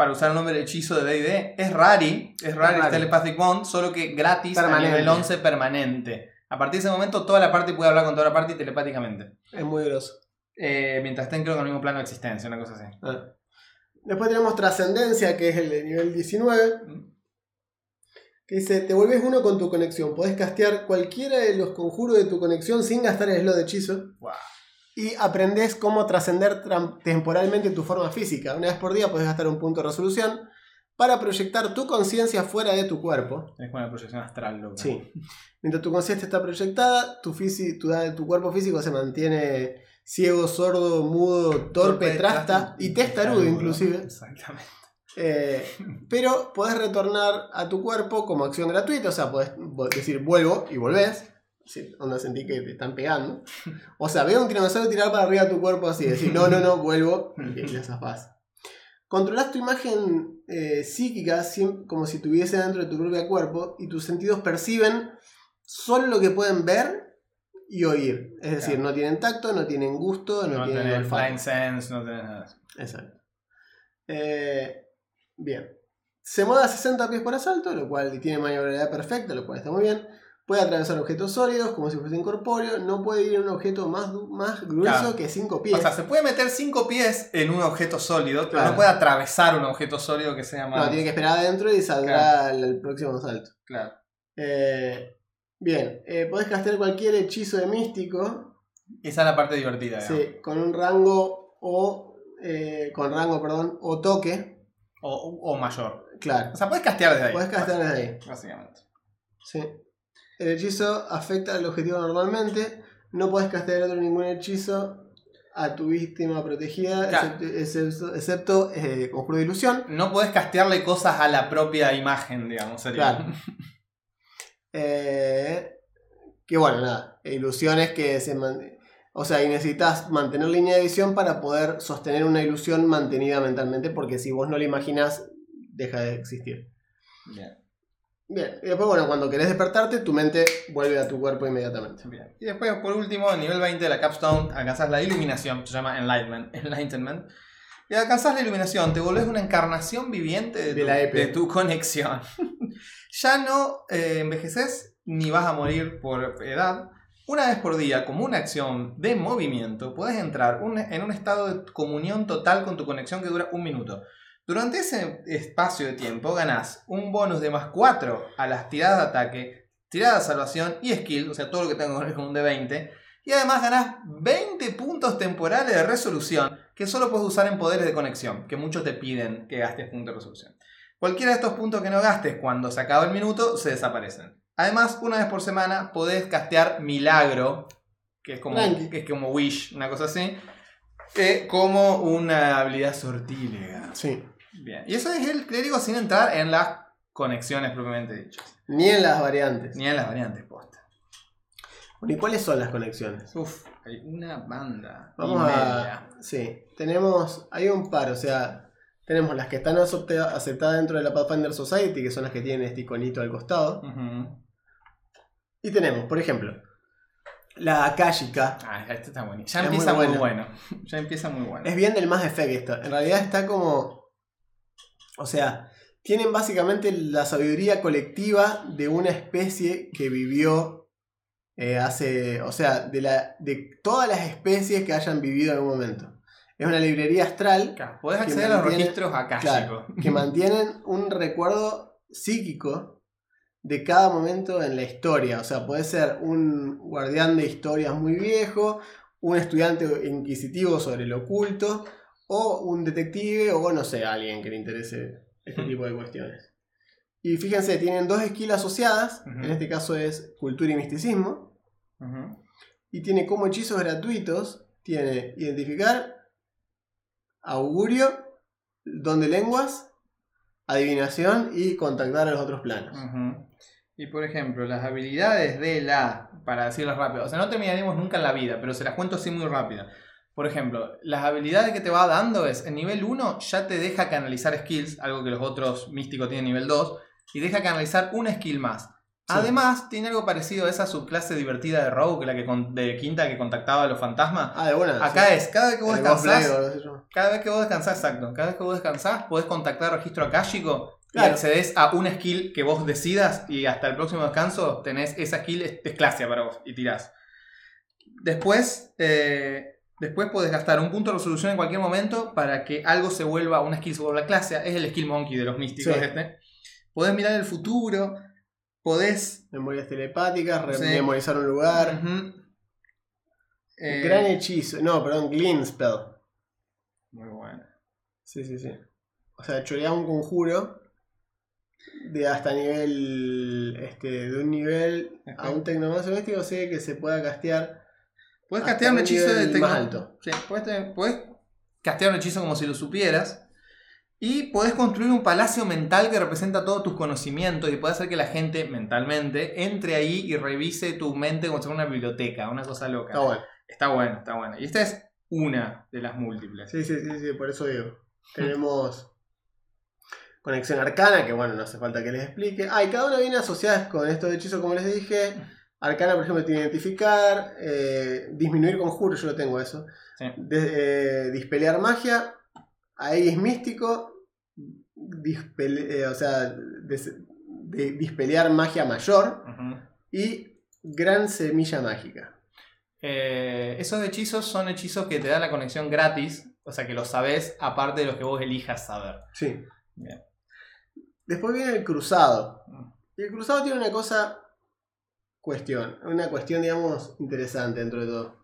S2: para usar el nombre del hechizo de D&D, es Rari, es
S1: Rari.
S2: Telepathic Bond, solo que gratis
S1: Permanente.
S2: a nivel 11 permanente. A partir de ese momento toda la parte puede hablar con toda la parte telepáticamente.
S1: Es muy groso.
S2: Eh, mientras estén creo que en el mismo plano de existencia, una cosa así.
S1: Ah. Después tenemos Trascendencia, que es el de nivel 19. Que dice, te vuelves uno con tu conexión. Podés castear cualquiera de los conjuros de tu conexión sin gastar el slot de hechizo.
S2: Wow.
S1: Y aprendés cómo trascender temporalmente tu forma física. Una vez por día podés gastar un punto de resolución para proyectar tu conciencia fuera de tu cuerpo.
S2: Es como una proyección astral, loco.
S1: Sí. Mientras tu conciencia está proyectada, tu, fisi- tu, tu cuerpo físico se mantiene ciego, sordo, mudo, torpe, trasta y testarudo inclusive.
S2: Exactamente.
S1: Eh, pero podés retornar a tu cuerpo como acción gratuita, o sea, podés decir vuelvo y volvés. Sí, onda sentí que te están pegando. O sea, veo un tiranosaurio tirar para arriba tu cuerpo así, decir no, no, no, vuelvo y la zafás. Controlás tu imagen eh, psíquica como si estuviese dentro de tu propio cuerpo y tus sentidos perciben solo lo que pueden ver y oír. Es decir,
S2: Claro.
S1: no tienen tacto, no tienen gusto, no,
S2: No,
S1: tienen
S2: tenés
S1: olfato.
S2: sense, no tenés nada.
S1: Exacto. Eh, bien. Se mueve a 60 pies por asalto, lo cual tiene maniobrabilidad perfecta, lo cual está muy bien. Puede atravesar objetos sólidos como si fuese incorpóreo. No puede ir en un objeto más, más grueso
S2: Claro.
S1: que 5 pies.
S2: O sea, se puede meter cinco pies en un objeto sólido, pero
S1: Claro.
S2: no puede atravesar un objeto sólido que sea más.
S1: no, tiene que esperar adentro y saldrá al, próximo asalto.
S2: Claro.
S1: Eh, bien. Eh, podés castear cualquier hechizo de místico.
S2: Esa es la parte divertida, digamos.
S1: Sí, con un rango o. eh, con rango, perdón, o toque.
S2: O, o mayor.
S1: Claro.
S2: O sea, puedes castear desde ahí.
S1: Podés castear desde ahí.
S2: Básicamente.
S1: Sí. El hechizo afecta al objetivo normalmente. No puedes castear otro ningún hechizo a tu víctima protegida,
S2: Claro.
S1: excepto, excepto- eh, conjuro de ilusión.
S2: No puedes castearle cosas a la propia imagen, digamos. Sería.
S1: Claro. Eh, que bueno, nada. Ilusiones que se man- O sea, y necesitas mantener línea de visión para poder sostener una ilusión mantenida mentalmente, porque si vos no la imaginás, deja de existir.
S2: Bien,
S1: Bien, y después, bueno, cuando querés despertarte, tu mente vuelve a tu cuerpo inmediatamente.
S2: bien. Y después, por último, en nivel 20 de la Capstone, alcanzás la iluminación, se llama Enlightenment. Enlightenment. Y alcanzás la iluminación, te volvés una encarnación viviente de,
S1: De
S2: tu,
S1: la EP.
S2: de tu conexión. ya no eh, envejeces ni vas a morir por edad. Una vez por día, como una acción de movimiento, puedes entrar un- en un estado de comunión total con tu conexión que dura un minuto. Durante ese espacio de tiempo ganás un bonus de más 4 a las tiradas de ataque, tiradas de salvación y skill, o sea, todo lo que tengo que ver con un de 20. Y además ganás 20 puntos temporales de resolución que solo puedes usar en poderes de conexión, que muchos te piden que gastes puntos de resolución. Cualquiera de estos puntos que no gastes cuando se acaba el minuto se desaparecen. Además, una vez por semana podés castear Milagro, que es como, que es como Wish, una cosa así, eh, como una habilidad sortílega.
S1: Sí.
S2: Bien. Y eso es el clérigo sin entrar en las conexiones propiamente dichas.
S1: Ni en las variantes.
S2: Ni en las variantes posta.
S1: Bueno, ¿y cuáles son las conexiones?
S2: Uf, hay una banda.
S1: Vamos a.
S2: media.
S1: Sí, tenemos. Hay un par, o sea. Tenemos las que están acepta- aceptadas dentro de la Pathfinder Society, que son las que tienen este iconito al costado. Y tenemos, por ejemplo, la Akashica.
S2: Ah, este está bueno. Ya
S1: Es
S2: empieza muy,
S1: bueno.
S2: bueno. Ya empieza muy bueno.
S1: Es bien del Mass Effect esto. En realidad está como. O sea, tienen básicamente la sabiduría colectiva de una especie que vivió eh, hace. O sea, de, la, de todas las especies que hayan vivido en algún momento. Es una librería astral
S2: Claro, Podés acceder a los registros akáshicos.
S1: Claro, que mantienen un recuerdo psíquico de cada momento en la historia. O sea, puede ser un guardián de historias muy viejo, un estudiante inquisitivo sobre lo oculto, o un detective, o no sé, alguien que le interese este tipo de cuestiones. Y fíjense, tienen dos skills asociadas, en este caso es cultura y misticismo, y tiene como hechizos gratuitos, tiene identificar, augurio, don de lenguas, adivinación y contactar a los otros planos.
S2: Y por ejemplo, las habilidades de la, para decirlas rápido, o sea, no terminaremos nunca en la vida, pero se las cuento así muy rápido. Por ejemplo, las habilidades que te va dando es, en nivel 1 ya te deja canalizar skills, algo que los otros místicos tienen en nivel 2, y deja canalizar una skill más. Además, tiene algo parecido a esa subclase divertida de Rogue, la que con- de quinta que contactaba a los fantasmas.
S1: Ah, de buena.
S2: Acá
S1: sí.
S2: es, cada vez que vos
S1: El
S2: descansás, cada vez que vos descansás, exacto, cada vez que vos descansás, podés contactar registro akáshico y
S1: Claro.
S2: accedes a una skill que vos decidas y hasta el próximo descanso tenés esa skill, es, es clasia para vos y tirás. Después, eh, después podés gastar un punto de resolución en cualquier momento para que algo se vuelva, una skill se vuelva clasia. Es el skill monkey de los místicos
S1: Sí.
S2: este. Podés mirar el futuro, podés...
S1: Memorias telepáticas, re-
S2: Sí.
S1: memorizar un lugar.
S2: Eh,
S1: Gran hechizo. No, perdón, Glean Spell.
S2: Muy bueno.
S1: Sí, sí, sí. O sea, chorear un conjuro de hasta nivel. Este, de un nivel a un tecnomancer místico, sé que se pueda castear.
S2: Puedes castear un hechizo de tecno-
S1: más alto.
S2: Sí, puedes castear un hechizo como si lo supieras. Y podés construir un palacio mental que representa todos tus conocimientos y puede hacer que la gente mentalmente entre ahí y revise tu mente como si fuera una biblioteca, una cosa loca.
S1: Está bueno.
S2: Está bueno, está bueno. Y esta es una de las múltiples.
S1: Sí, sí, sí, sí, por eso digo. Tenemos conexión arcana, que bueno, no hace falta que les explique. Ah, y cada una viene asociada con estos hechizos, como les dije. Arcana, por ejemplo, tiene identificar, eh, disminuir conjuro, yo lo tengo eso.
S2: Sí.
S1: De- eh, dispelear magia, ahí es místico, dispele- eh, o sea, de- dispelear magia mayor y gran semilla mágica.
S2: Eh, esos hechizos son hechizos que te dan la conexión gratis, o sea que los sabes aparte de los que vos elijas saber.
S1: Sí.
S2: Bien.
S1: Después viene el cruzado.
S2: Mm.
S1: Y el cruzado tiene una cosa, cuestión, una cuestión, digamos, interesante dentro de todo.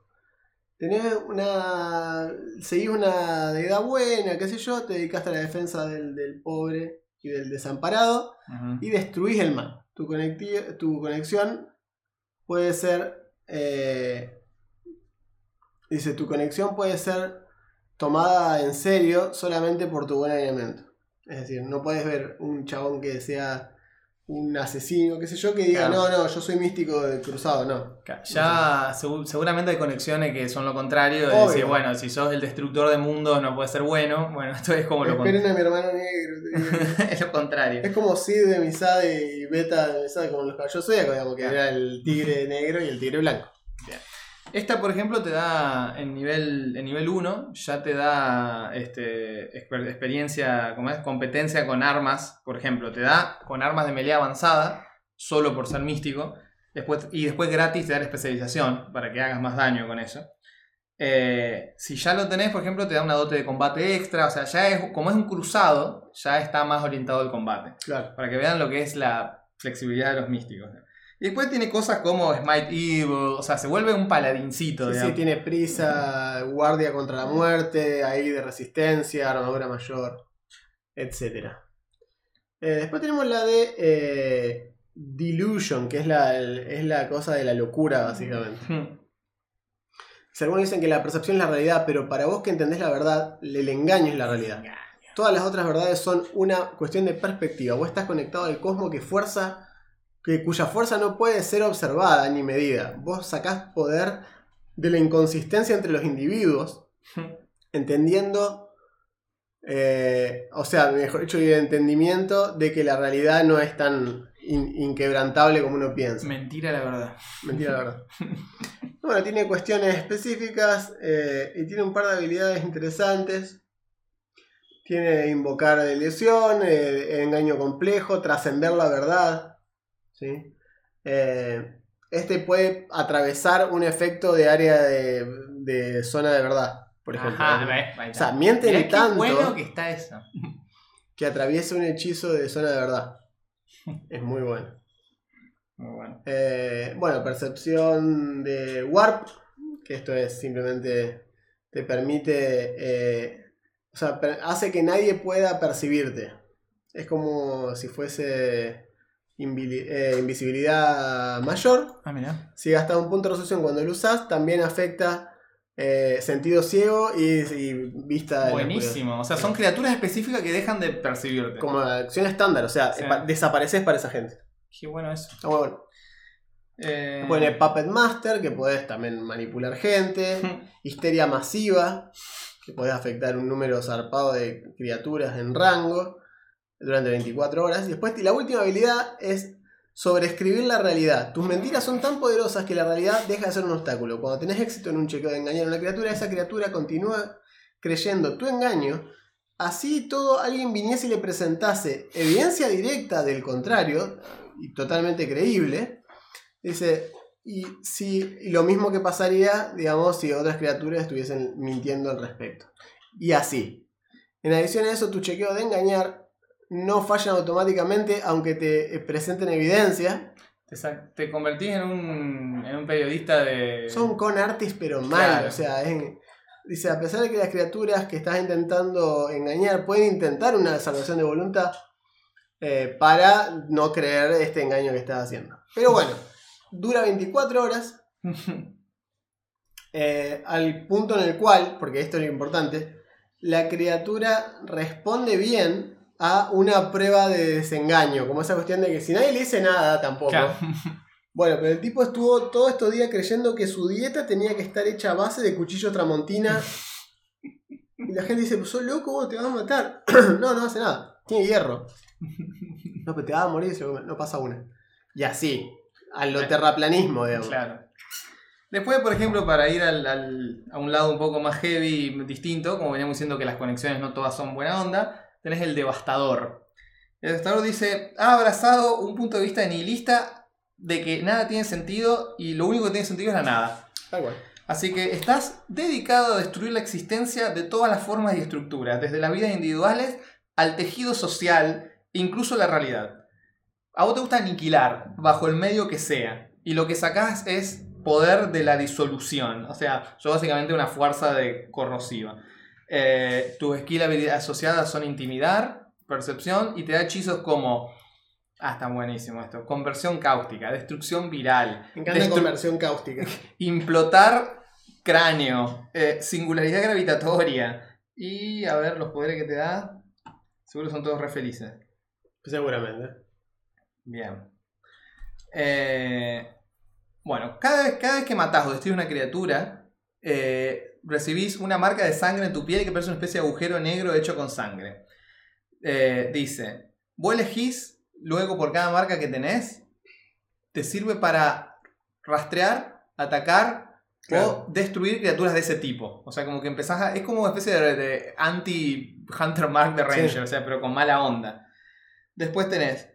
S1: Tenés una. Seguís una deidad buena, qué sé yo, te dedicaste a la defensa del, del pobre y del desamparado y destruís el mal. Tu, tu conexión puede ser. eh, dice, tu conexión puede ser tomada en serio solamente por tu buen alineamiento. Es decir, no puedes ver un chabón que sea un asesino, qué sé yo, que diga,
S2: Claro.
S1: no, no, yo soy místico de cruzado, no.
S2: Ya segu- seguramente hay conexiones que son lo contrario. De
S1: Obvio.
S2: decir, bueno, si sos el destructor de mundos no puede ser bueno. Bueno, esto es como lo, con-
S1: Esperen a mi hermano negro.
S2: es lo contrario.
S1: es como Sid de Misade y Beta de Misade, como los caballos zodíacos, digamos, que
S2: Claro.
S1: era el tigre negro y el tigre blanco.
S2: Esta, por ejemplo, te da en nivel, en nivel 1, ya te da este, exper- experiencia, ¿cómo es? competencia con armas, por ejemplo, te da con armas de melee avanzada, solo por ser místico, después, y después gratis te da la especialización para que hagas más daño con eso. Eh, si ya lo tenés, por ejemplo, te da una dote de combate extra, o sea, ya es, como es un cruzado, ya está más orientado al combate
S1: Claro.
S2: para que vean lo que es la flexibilidad de los místicos. Y después tiene cosas como Smite Evil, o sea, se vuelve un paladincito.
S1: Sí, tiene prisa, guardia contra la muerte, ahí de resistencia, armadura mayor, etc. después tenemos la de eh, Delusion, que es la, es la cosa de la locura, básicamente.
S2: Hmm.
S1: Si algunos dicen que la percepción es la realidad, pero para vos que entendés la verdad, el engaño es la realidad. Todas las otras verdades son una cuestión de perspectiva. Vos estás conectado al cosmos que fuerza, que, cuya fuerza no puede ser observada ni medida. Vos sacás poder de la inconsistencia entre los individuos, entendiendo Eh, o sea, mejor dicho, el entendimiento de que la realidad no es tan in- inquebrantable como uno piensa.
S2: Mentira la verdad.
S1: Mentira, la verdad. Bueno, tiene cuestiones específicas eh, y tiene un par de habilidades interesantes. Tiene invocar ilusión, eh, engaño complejo, trascender la verdad. ¿Sí? Eh, este puede atravesar un efecto de área de, de zona de verdad, por ejemplo.
S2: Ajá,
S1: o sea, miente
S2: Mirá qué
S1: tanto
S2: bueno que está eso.
S1: que atraviesa un hechizo de zona de verdad. Es muy bueno.
S2: Muy bueno.
S1: Eh, bueno, percepción de warp, que esto es simplemente te permite, eh, o sea, hace que nadie pueda percibirte. Es como si fuese eh, invisibilidad mayor.
S2: Ah, mira.
S1: Si gastas un punto de resolución cuando lo usas, también afecta eh, sentido ciego y, y vista.
S2: Buenísimo. O sea, son criaturas específicas que dejan de percibirte.
S1: Como acción estándar, o sea,
S2: Sí.
S1: desapareces para esa gente.
S2: Qué bueno eso.
S1: Está muy bueno.
S2: Eh,
S1: Pone Puppet Master, que podés también manipular gente. Histeria masiva, que podés afectar un número zarpado de criaturas en rango durante 24 horas. Y después la última habilidad es sobreescribir la realidad. Tus mentiras son tan poderosas que la realidad deja de ser un obstáculo. Cuando tenés éxito en un chequeo de engañar a una criatura, esa criatura continúa creyendo tu engaño. Así todo alguien viniese y le presentase evidencia directa del contrario, y totalmente creíble, dice, y, si, y lo mismo que pasaría, digamos, si otras criaturas estuviesen mintiendo al respecto. Y así. En adición a eso, tu chequeo de engañar no fallan automáticamente aunque te eh, presenten evidencia.
S2: Te, convertís en un, en un periodista de.
S1: Son con artis pero mal.
S2: Claro.
S1: O sea, es- dice, a pesar de que las criaturas que estás intentando engañar pueden intentar una salvación de voluntad eh, para no creer este engaño que estás haciendo. Pero bueno, dura 24 horas. eh, al punto en el cual, porque esto es lo importante, la criatura responde bien a una prueba de desengaño, como esa cuestión de que si nadie le dice nada tampoco.
S2: Claro.
S1: Bueno, pero el tipo estuvo todos estos días creyendo que su dieta tenía que estar hecha a base de cuchillo tramontina. Y la gente dice, pues sos loco, vos te vas a matar. no, no hace nada. Tiene hierro. No, pero te vas a morir si no pasa una. Y así, a lo terraplanismo, digamos.
S2: Claro. Después, por ejemplo, para ir al- al- a un lado un poco más heavy, distinto, como veníamos diciendo que las conexiones no todas son buena onda, tenés el devastador. El devastador dice, ha abrazado un punto de vista nihilista de que nada tiene sentido y lo único que tiene sentido es la nada.
S1: Tal cual.
S2: Así que estás dedicado a destruir la existencia de todas las formas y estructuras, desde las vidas individuales al tejido social, incluso la realidad. A vos te gusta aniquilar, bajo el medio que sea, y lo que sacás es poder de la disolución, o sea, sos básicamente una fuerza de corrosiva. Eh, tus skills habilidades asociadas son intimidar, percepción, y te da hechizos como... Ah, está buenísimo esto. Conversión cáustica, destrucción viral,
S1: Me encanta conversión cáustica.
S2: Implotar cráneo. eh, singularidad gravitatoria. Y a ver los poderes que te da. Seguro son todos re felices.
S1: Seguramente.
S2: Bien. Eh, bueno, cada vez, cada vez que matás o destruyes una criatura, eh, recibís una marca de sangre en tu piel que parece una especie de agujero negro hecho con sangre. Eh, dice, vos elegís, luego por cada marca que tenés, te sirve para rastrear, atacar
S1: Claro.
S2: o destruir criaturas de ese tipo. O sea, como que empezás a... Es como una especie de, de anti-Hunter Mark de Ranger,
S1: Sí.
S2: o sea, pero con mala onda. Después tenés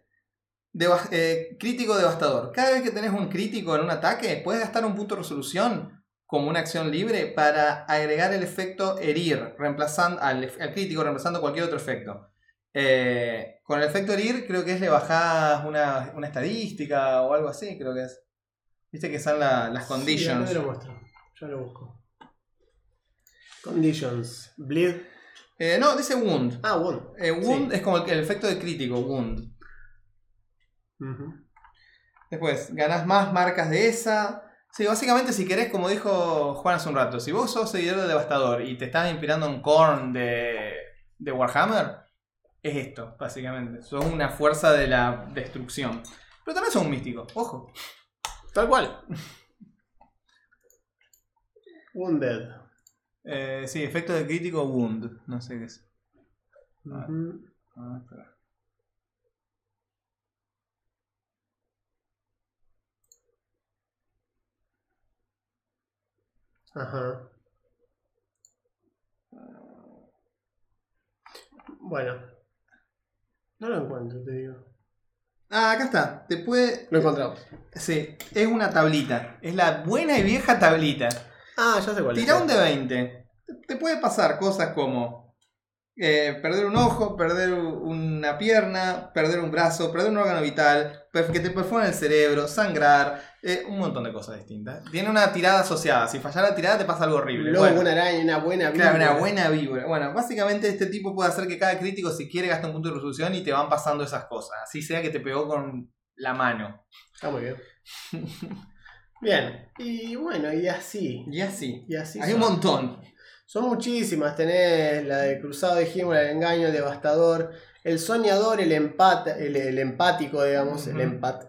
S2: eh, crítico devastador. Cada vez que tenés un crítico en un ataque, puedes gastar un punto de resolución como una acción libre para agregar el efecto herir, reemplazando al, al crítico, reemplazando cualquier otro efecto. Eh, con el efecto herir, creo que es le bajás una, una estadística o algo así, creo que es. Viste que son la- las conditions.
S1: lo muestro. Yo lo busco. Conditions. Bleed.
S2: Eh, no, dice wound.
S1: Ah, wound.
S2: Eh, wound
S1: Sí.
S2: es como el, el efecto de crítico, wound. Después, ganás más marcas de esa. Sí, básicamente si querés, como dijo Juan hace un rato, si vos sos seguidor de Devastador y te estás inspirando en Korn de, de Warhammer, es esto, básicamente. Sos una fuerza de la destrucción. Pero también sos un místico, ojo.
S1: Tal cual. Wounded.
S2: Eh, sí, efecto de crítico wound. No sé qué es.
S1: Ujú.
S2: Ah, espera.
S1: Ajá. Bueno. No lo encuentro, te digo.
S2: Ah, acá está. Te puede.
S1: Lo encontramos.
S2: Sí, es una tablita. Es la buena y vieja tablita.
S1: Ah, ya sé cuál es.
S2: Tira un de 20. Te- puede pasar cosas como eh, perder un ojo, perder una pierna, perder un brazo, perder un órgano vital, que te perforan el cerebro, sangrar, eh, un montón de cosas distintas. Tiene una tirada asociada. Si fallara la tirada te pasa algo horrible.
S1: Luego
S2: Bueno,
S1: una araña, una buena
S2: Claro,
S1: víbora.
S2: una buena víbora. Bueno, básicamente este tipo puede hacer que cada crítico, si quiere, gaste un punto de resolución y te van pasando esas cosas. Así sea que te pegó con la mano.
S1: Está muy bien. Bien. Y bueno, y así.
S2: Y así.
S1: Y así
S2: Hay
S1: son.
S2: un montón.
S1: Son muchísimas. Tenés la de Cruzado de Gímola, el engaño, el devastador, el soñador, el empata, el, el empático, digamos, el empat.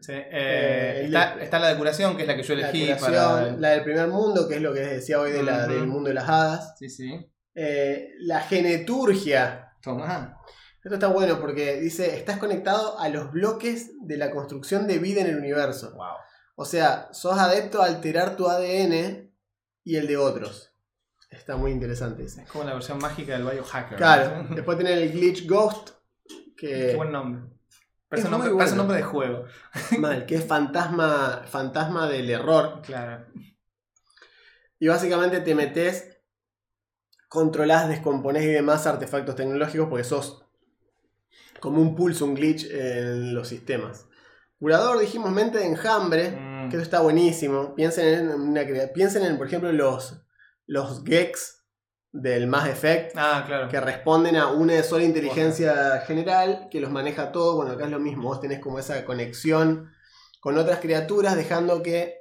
S2: Sí, eh,
S1: Eh,
S2: está, está la depuración, que es la que yo
S1: La
S2: elegí
S1: curación,
S2: para.
S1: la del primer mundo, que es lo que les decía hoy de la- del mundo de las hadas.
S2: Sí, sí.
S1: Eh, la geneturgia.
S2: Toma.
S1: Esto está bueno porque dice, estás conectado a los bloques de la construcción de vida en el universo.
S2: Wow.
S1: O sea, sos adepto a alterar tu ADN y el de otros. Está muy interesante ese.
S2: Es como la versión mágica del biohacker.
S1: Claro,
S2: ¿no?
S1: después tenés el glitch ghost, que,
S2: Qué buen nombre. Parece,
S1: Es
S2: un nombre,
S1: bueno.
S2: nombre de juego.
S1: mal, que es fantasma, fantasma del error.
S2: Claro.
S1: Y básicamente te metes, controlás, descomponés y demás artefactos tecnológicos porque sos como un pulso, un glitch en los sistemas. Curador, dijimos mente de enjambre,
S2: Mm.
S1: que eso está buenísimo. Piensen en, una, piensen en, por ejemplo, los, los Gex del Mass Effect,
S2: Ah, claro.
S1: que responden a una sola inteligencia general que los maneja todo. Bueno, acá es lo mismo, vos tenés como esa conexión con otras criaturas, dejando que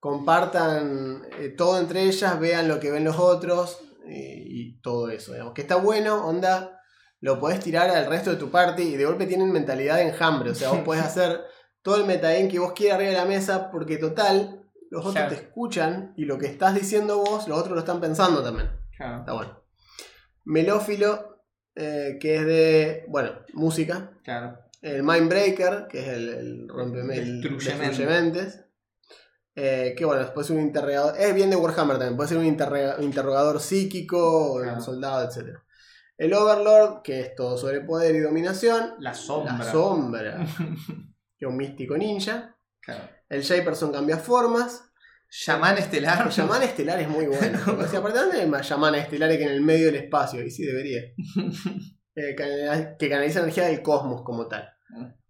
S1: compartan eh, todo entre ellas, vean lo que ven los otros y, y todo eso. Digamos. Que está bueno, onda, lo podés tirar al resto de tu party y de golpe tienen mentalidad de enjambre. O sea, vos podés hacer todo el metagame que vos quieras arriba de la mesa porque total, los otros
S2: Claro.
S1: te escuchan y lo que estás diciendo vos, los otros lo están pensando también.
S2: Claro.
S1: Está bueno. Melófilo, eh, que es de, bueno, música.
S2: claro.
S1: El Mindbreaker, que es el, el rompeme- el
S2: Destruyementes.
S1: destruyementes. Eh, que bueno, después un interrogador. Es bien de Warhammer también. Puede ser un interrogador psíquico,
S2: Claro.
S1: un soldado, etc. El Overlord, que es todo sobre poder y dominación.
S2: La sombra.
S1: La sombra, que es un místico ninja.
S2: Claro.
S1: El Japerson cambia formas.
S2: Shaman estelar.
S1: El Shaman estelar es muy bueno. O sea, aparte, ¿dónde hay más Shaman estelares que en el medio del espacio? Y sí, debería. Eh, canaliza- que canaliza energía del cosmos como tal.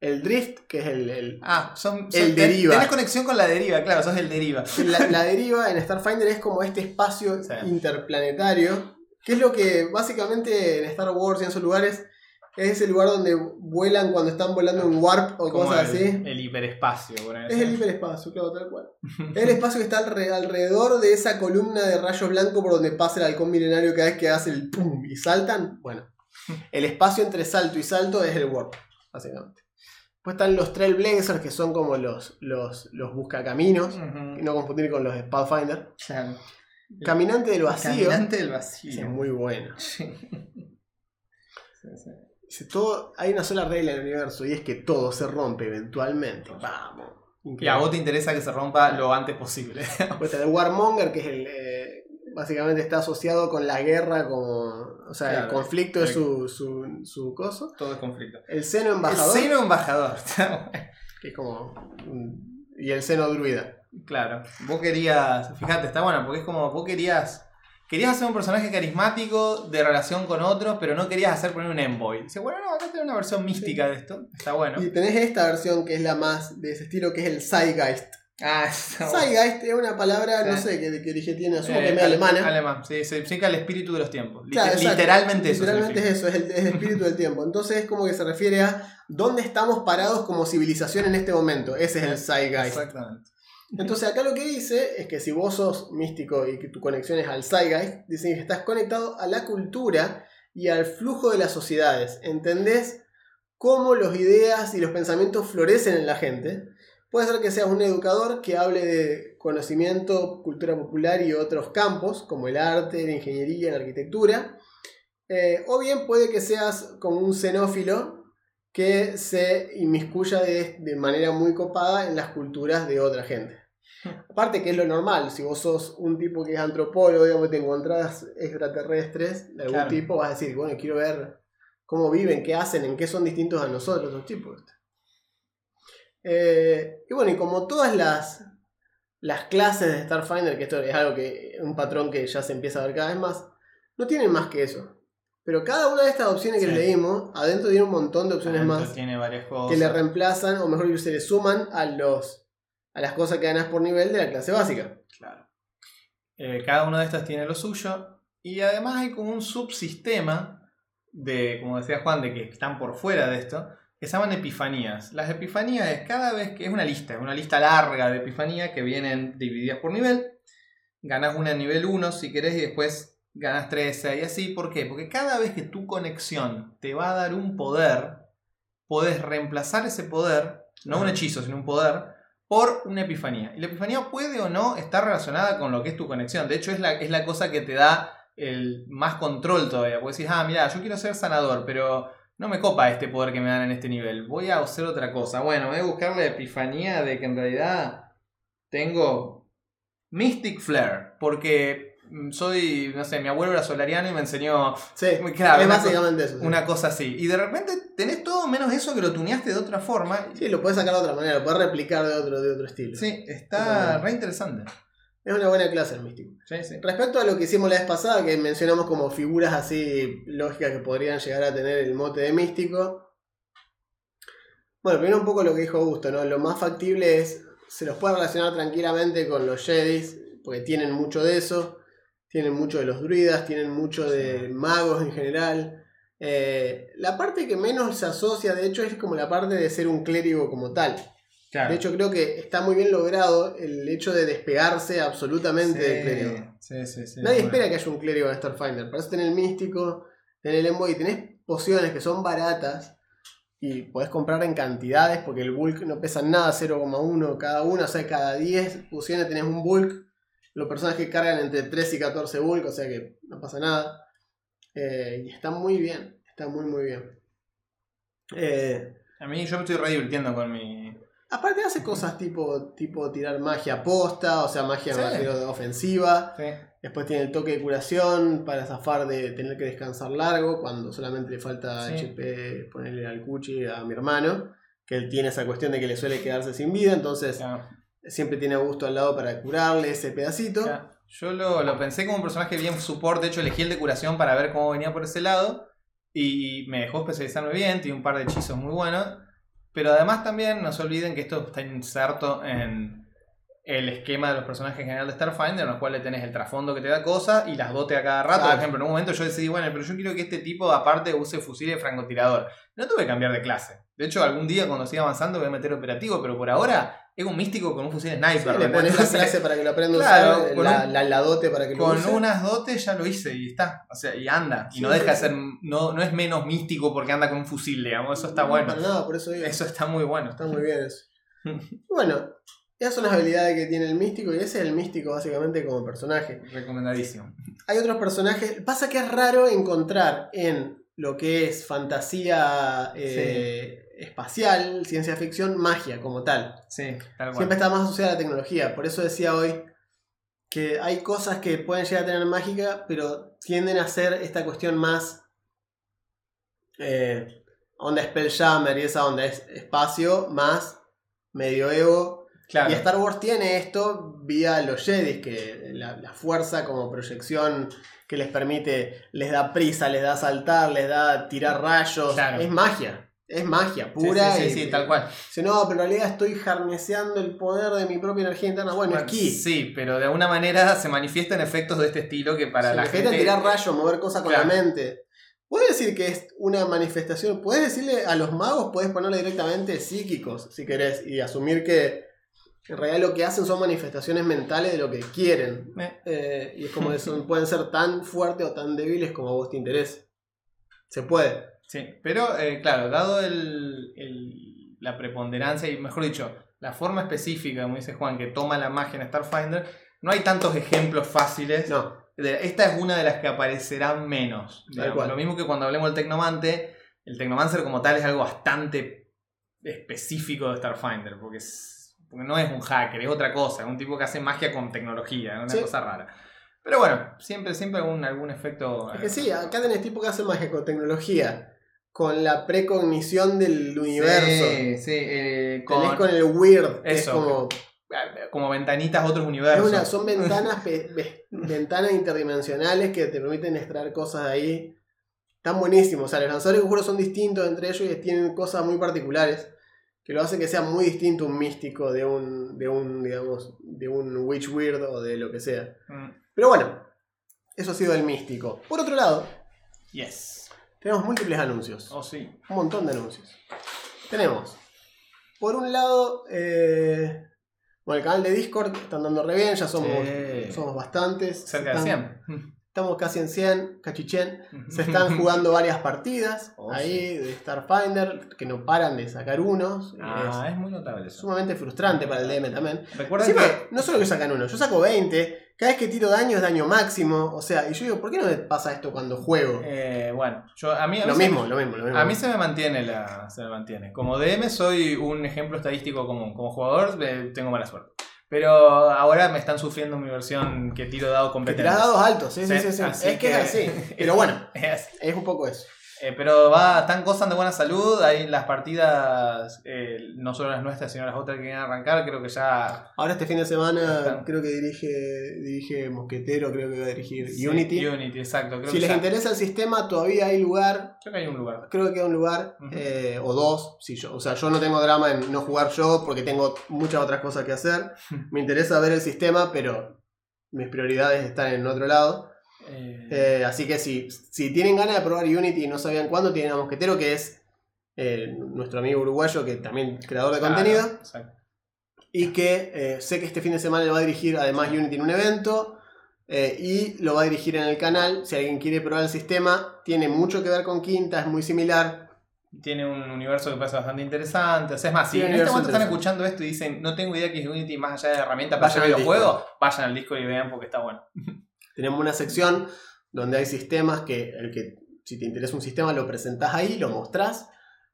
S1: El Drift, que es el, el-
S2: Ah, son, son-
S1: El deriva.
S2: Tenés conexión con la deriva, claro, sos el deriva.
S1: la, la deriva en Starfinder es como este espacio
S2: Sí.
S1: interplanetario. Que es lo que básicamente en Star Wars y en esos lugares es ese lugar donde vuelan cuando están volando en warp o
S2: Como
S1: cosas
S2: el,
S1: así.
S2: el hiperespacio. por ahí.
S1: Es el hiperespacio, claro, tal cual. Es el espacio que está alre- alrededor de esa columna de rayos blancos por donde pasa el halcón milenario cada vez que hace el pum y saltan. Bueno, el espacio entre salto y salto es el warp, básicamente. Después están los Trailblazers, que son como los, los, los buscacaminos, y
S2: Ujú.
S1: no confundir con los de Pathfinder.
S2: Claro.
S1: Caminante del vacío.
S2: Caminante del vacío.
S1: es muy bueno.
S2: Sí. Sí, sí.
S1: Dice, todo, hay una sola regla en el universo y es que todo se rompe eventualmente. Vamos.
S2: Y a vos te interesa que se rompa lo antes posible.
S1: Está el Warmonger, que es el. eh, básicamente está asociado con la guerra, como. O sea, el conflicto es su, su, su coso.
S2: Todo es conflicto.
S1: El seno embajador,
S2: El seno embajador.
S1: que es como. y el seno druida.
S2: claro. Vos querías. Fíjate, está bueno, porque es como vos querías. Querías hacer un personaje carismático de relación con otros, pero no querías hacer poner un envoy. Dice, bueno, no, acá tenés una versión mística de esto. Está bueno.
S1: Y tenés esta versión que es la más de ese estilo, que es el Zeitgeist.
S2: Ah, está bueno.
S1: Zeitgeist es una palabra, no
S2: Sí.
S1: sé qué, qué origen tiene, asumo
S2: Eh,
S1: que es alemana.
S2: Alemán, sí, significa el espíritu de los tiempos. Liter-
S1: Claro, exacto.
S2: literalmente eso.
S1: Literalmente
S2: significa.
S1: es eso, es el, es el espíritu del tiempo. Entonces es como que se refiere a dónde estamos parados como civilización en este momento. Ese es el Zeitgeist.
S2: Exactamente.
S1: Entonces acá lo que dice es que si vos sos místico y que tu conexión es al Zeitgeist, dicen que estás conectado a la cultura y al flujo de las sociedades. ¿Entendés cómo las ideas y los pensamientos florecen en la gente? Puede ser que seas un educador que hable de conocimiento, cultura popular y otros campos, como el arte, la ingeniería, la arquitectura. Eh, o bien puede que seas como un xenófilo que se inmiscuya de, de manera muy copada en las culturas de otra gente. Aparte que es lo normal, si vos sos un tipo que es antropólogo, digamos, te encontrás extraterrestres de algún
S2: Claro.
S1: tipo, vas a decir, bueno, quiero ver cómo viven, qué hacen, en qué son distintos a nosotros los tipos. Eh, y bueno, y como todas las, las clases de Starfinder, que esto es algo que, un patrón que ya se empieza a ver cada vez más, no tienen más que eso. Pero cada una de estas opciones que
S2: Sí.
S1: leímos, adentro tiene un montón de opciones
S2: Adentro
S1: más
S2: Tiene varias cosas.
S1: que le reemplazan, o mejor dicho, se le suman a los a las cosas que ganas por nivel de la clase básica.
S2: Claro. Eh, cada una de estas tiene lo suyo. Y además hay como un subsistema de, como decía Juan, de que están por fuera de esto, que se llaman epifanías. Las epifanías es cada vez que es una lista, es una lista larga de epifanías que vienen divididas por nivel. Ganas una en nivel 1 si querés y después ganas 13 y así. ¿Por qué? Porque cada vez que tu conexión te va a dar un poder, podés reemplazar ese poder, no un hechizo, sino un poder, por una epifanía. Y la epifanía puede o no estar relacionada con lo que es tu conexión. De hecho, es la, es la cosa que te da el más control todavía. Porque decís, ah, mira, yo quiero ser sanador, pero no me copa este poder que me dan en este nivel. Voy a hacer otra cosa. Bueno, voy a buscar la epifanía de que en realidad tengo Mystic Flare. Porque soy, no sé, mi abuelo era solariano y me enseñó
S1: Sí,
S2: Claro,
S1: es
S2: una
S1: básicamente eso. sí.
S2: una cosa así. Y de repente tenés todo menos eso que lo tuneaste de otra forma.
S1: Sí, lo puedes sacar de otra manera, lo puedes replicar de otro, de otro estilo.
S2: Sí, está
S1: Totalmente.
S2: re interesante.
S1: Es una buena clase el místico.
S2: Sí, sí.
S1: Respecto a lo que hicimos la vez pasada, que mencionamos como figuras así lógicas que podrían llegar a tener el mote de místico. Bueno, primero un poco lo que dijo Augusto, ¿no? Lo más factible es, se los puede relacionar tranquilamente con los Jedis, porque tienen mucho de eso, tienen mucho de los druidas, tienen mucho de magos en general. Eh, la parte que menos se asocia, de hecho, es como la parte de ser un clérigo como tal.
S2: Claro.
S1: De hecho, creo que está muy bien logrado el hecho de despegarse absolutamente del clérigo.
S2: Sí, sí, sí.
S1: Nadie
S2: bueno.
S1: espera que haya un clérigo de Starfinder. Para eso tenés el místico, tenés el envoy, tenés pociones que son baratas y podés comprar en cantidades porque el bulk no pesa nada, 0,1 cada una, o sea, cada 10 pociones tenés un bulk. Los personajes cargan entre 3 y 14 bulk, o sea que no pasa nada. Eh, y está muy bien, está muy muy bien. Eh,
S2: A mí yo me estoy re divirtiendo con mi.
S1: aparte hace cosas tipo, tipo tirar magia posta, o sea, magia
S2: Sí.
S1: me ofensiva.
S2: Sí.
S1: Después tiene el toque de curación para zafar de tener que descansar largo cuando solamente le falta
S2: Sí.
S1: HP ponerle al cuchi a mi hermano, que él tiene esa cuestión de que le suele quedarse sin vida, entonces
S2: Claro,
S1: siempre tiene a gusto al lado para curarle ese pedacito.
S2: Yo lo, lo pensé como un personaje bien support. De hecho, elegí el de curación para ver cómo venía por ese lado. Y me dejó especializarme bien. Tiene un par de hechizos muy buenos. Pero además también no se olviden que esto está inserto en el esquema de los personajes en general de Starfinder, en los cuales tenés el trasfondo que te da cosas y las dotes a cada rato. Por ejemplo, en un momento yo decidí, bueno, pero yo quiero que este tipo aparte use fusil de francotirador. No tuve que cambiar de clase. De hecho, algún día cuando siga avanzando voy a meter operativo, pero por ahora es un místico con un fusil sniper.
S1: Sí,
S2: ¿me
S1: le pones la clase para que lo aprenda a
S2: Claro,
S1: usar, la,
S2: un-
S1: la, la dote para que lo
S2: Con
S1: use.
S2: unas dotes ya lo hice y está. O sea, y anda. Y no deja de ser. No, no es menos místico porque anda con un fusil, digamos. Eso está
S1: No,
S2: bueno.
S1: Nada, por eso digo.
S2: Eso está muy bueno.
S1: Está muy bien eso. bueno, esas son las habilidades que tiene el místico y ese es el místico básicamente como personaje.
S2: Recomendadísimo.
S1: Hay otros personajes. Pasa que es raro encontrar en lo que es fantasía eh, espacial, ciencia ficción, magia como tal.
S2: Sí, tal cual.
S1: Siempre está más asociada a la tecnología. Por eso decía hoy que hay cosas que pueden llegar a tener mágica, pero tienden a ser esta cuestión más. Eh, onda Spelljammer y esa onda es espacio más medioevo
S2: Claro.
S1: y Star Wars tiene esto vía los Jedi, que la, la fuerza como proyección que les permite, les da prisa, les da saltar, les da tirar rayos.
S2: Claro.
S1: Es magia, es magia pura.
S2: sí, sí,
S1: y-
S2: sí, tal cual.
S1: Dice, no, pero en realidad estoy harneceando el poder de mi propia energía interna. Bueno, es ki.
S2: Sí, pero de alguna manera se manifiestan efectos de este estilo que para
S1: Se
S2: la gente.
S1: tirar rayos, mover cosas con
S2: Claro.
S1: la mente. Puedes decir que es una manifestación. Puedes decirle a los magos, puedes ponerle directamente psíquicos, si querés, y asumir que en realidad lo que hacen son manifestaciones mentales de lo que quieren.
S2: Eh,
S1: Eh, y es como que son- pueden ser tan fuertes o tan débiles como a vos te interese. Se puede.
S2: Sí, pero eh, claro, dado el, el- la preponderancia y mejor dicho, la forma específica, como dice Juan, que toma la magia en Starfinder, no hay tantos ejemplos fáciles
S1: No.
S2: esta es una de las que aparecerán menos. Lo mismo que cuando hablemos del Tecnomante, el Tecnomancer como tal es algo bastante específico de Starfinder, porque, es- porque no es un hacker, es otra cosa, es un tipo que hace magia con tecnología, es una
S1: Sí.
S2: cosa rara. Pero bueno, siempre, siempre algún, algún efecto.
S1: Es que sí, acá tenés tipo que hace magia con tecnología, con la precognición del universo.
S2: Sí, sí, eh, con,
S1: Tenés con el weird, que es
S2: Eso,
S1: como.
S2: como ventanitas a otros universos.
S1: una- son ventanas, ventanas interdimensionales que te permiten extraer cosas de ahí. Están buenísimos. O sea, los lanzadores de son distintos entre ellos y tienen cosas muy particulares. Que lo hace que sea muy distinto un místico de un, de un, digamos, de un witch weird o de lo que sea.
S2: Mm,
S1: Pero bueno, eso ha sido el místico. Por otro lado,
S2: Yes.
S1: Tenemos múltiples anuncios.
S2: Oh, sí.
S1: Un montón de anuncios. Tenemos, por un lado, eh, bueno, el canal de Discord están dando re bien, ya somos,
S2: Sí.
S1: somos bastantes.
S2: Cerca de
S1: Están-
S2: 100.
S1: Estamos casi en 100, cachichen. Se están jugando varias partidas
S2: Oh,
S1: ahí de Starfinder que no paran de sacar unos.
S2: Ah, es muy notable
S1: es
S2: eso.
S1: sumamente frustrante para el DM también.
S2: Recuerden que.
S1: no solo que sacan uno, yo saco 20. Cada vez que tiro daño es daño máximo. O sea, y yo digo, ¿por qué no me pasa esto cuando juego?
S2: eh, bueno, yo, a mí, a mí
S1: lo
S2: se-
S1: mismo, lo mismo, lo mismo.
S2: A mí se me mantiene la. Se me mantiene. Como DM soy un ejemplo estadístico común. Como jugador eh, tengo mala suerte. Pero ahora me están sufriendo mi versión que tiro dado competente.
S1: tirás dados altos, sí, sí,
S2: Sí,
S1: sí. Es que, es
S2: que-
S1: así. Pero bueno,
S2: Es
S1: es un poco eso.
S2: Eh, pero va, están gozando de buena salud. Ahí las partidas, eh, no solo las nuestras, sino las otras que vienen a arrancar, creo que ya.
S1: Ahora este fin de semana creo que dirige, dirige Mosquetero, creo que va a dirigir
S2: Sí,
S1: Unity.
S2: Unity, exacto. Creo
S1: si
S2: que
S1: les
S2: ya-
S1: interesa el sistema, todavía hay lugar.
S2: Creo que hay un lugar.
S1: Creo que queda un lugar eh, o dos. Si yo, o sea, yo no tengo drama en no jugar yo porque tengo muchas otras cosas que hacer. Me interesa ver el sistema, pero mis prioridades están en otro lado.
S2: Eh,
S1: Eh, así que si, si tienen ganas de probar Unity y no sabían cuándo, tienen a Mosquetero, que es eh, nuestro amigo uruguayo, que también es creador de
S2: claro,
S1: contenido.
S2: exacto.
S1: Y que eh, sé que este fin de semana le va a dirigir además Unity en un evento. y lo va a dirigir en el canal. Si alguien quiere probar el sistema, tiene mucho que ver con Quinta, es muy similar.
S2: Tiene un universo que parece bastante interesante. O sea, es más, si en este momento están escuchando esto y dicen, no tengo idea que es Unity más allá de herramienta para
S1: Vayan
S2: hacer videojuegos, vayan al disco y vean porque está bueno.
S1: Tenemos una sección donde hay sistemas que, el que si te interesa un sistema lo presentás ahí, lo mostrás.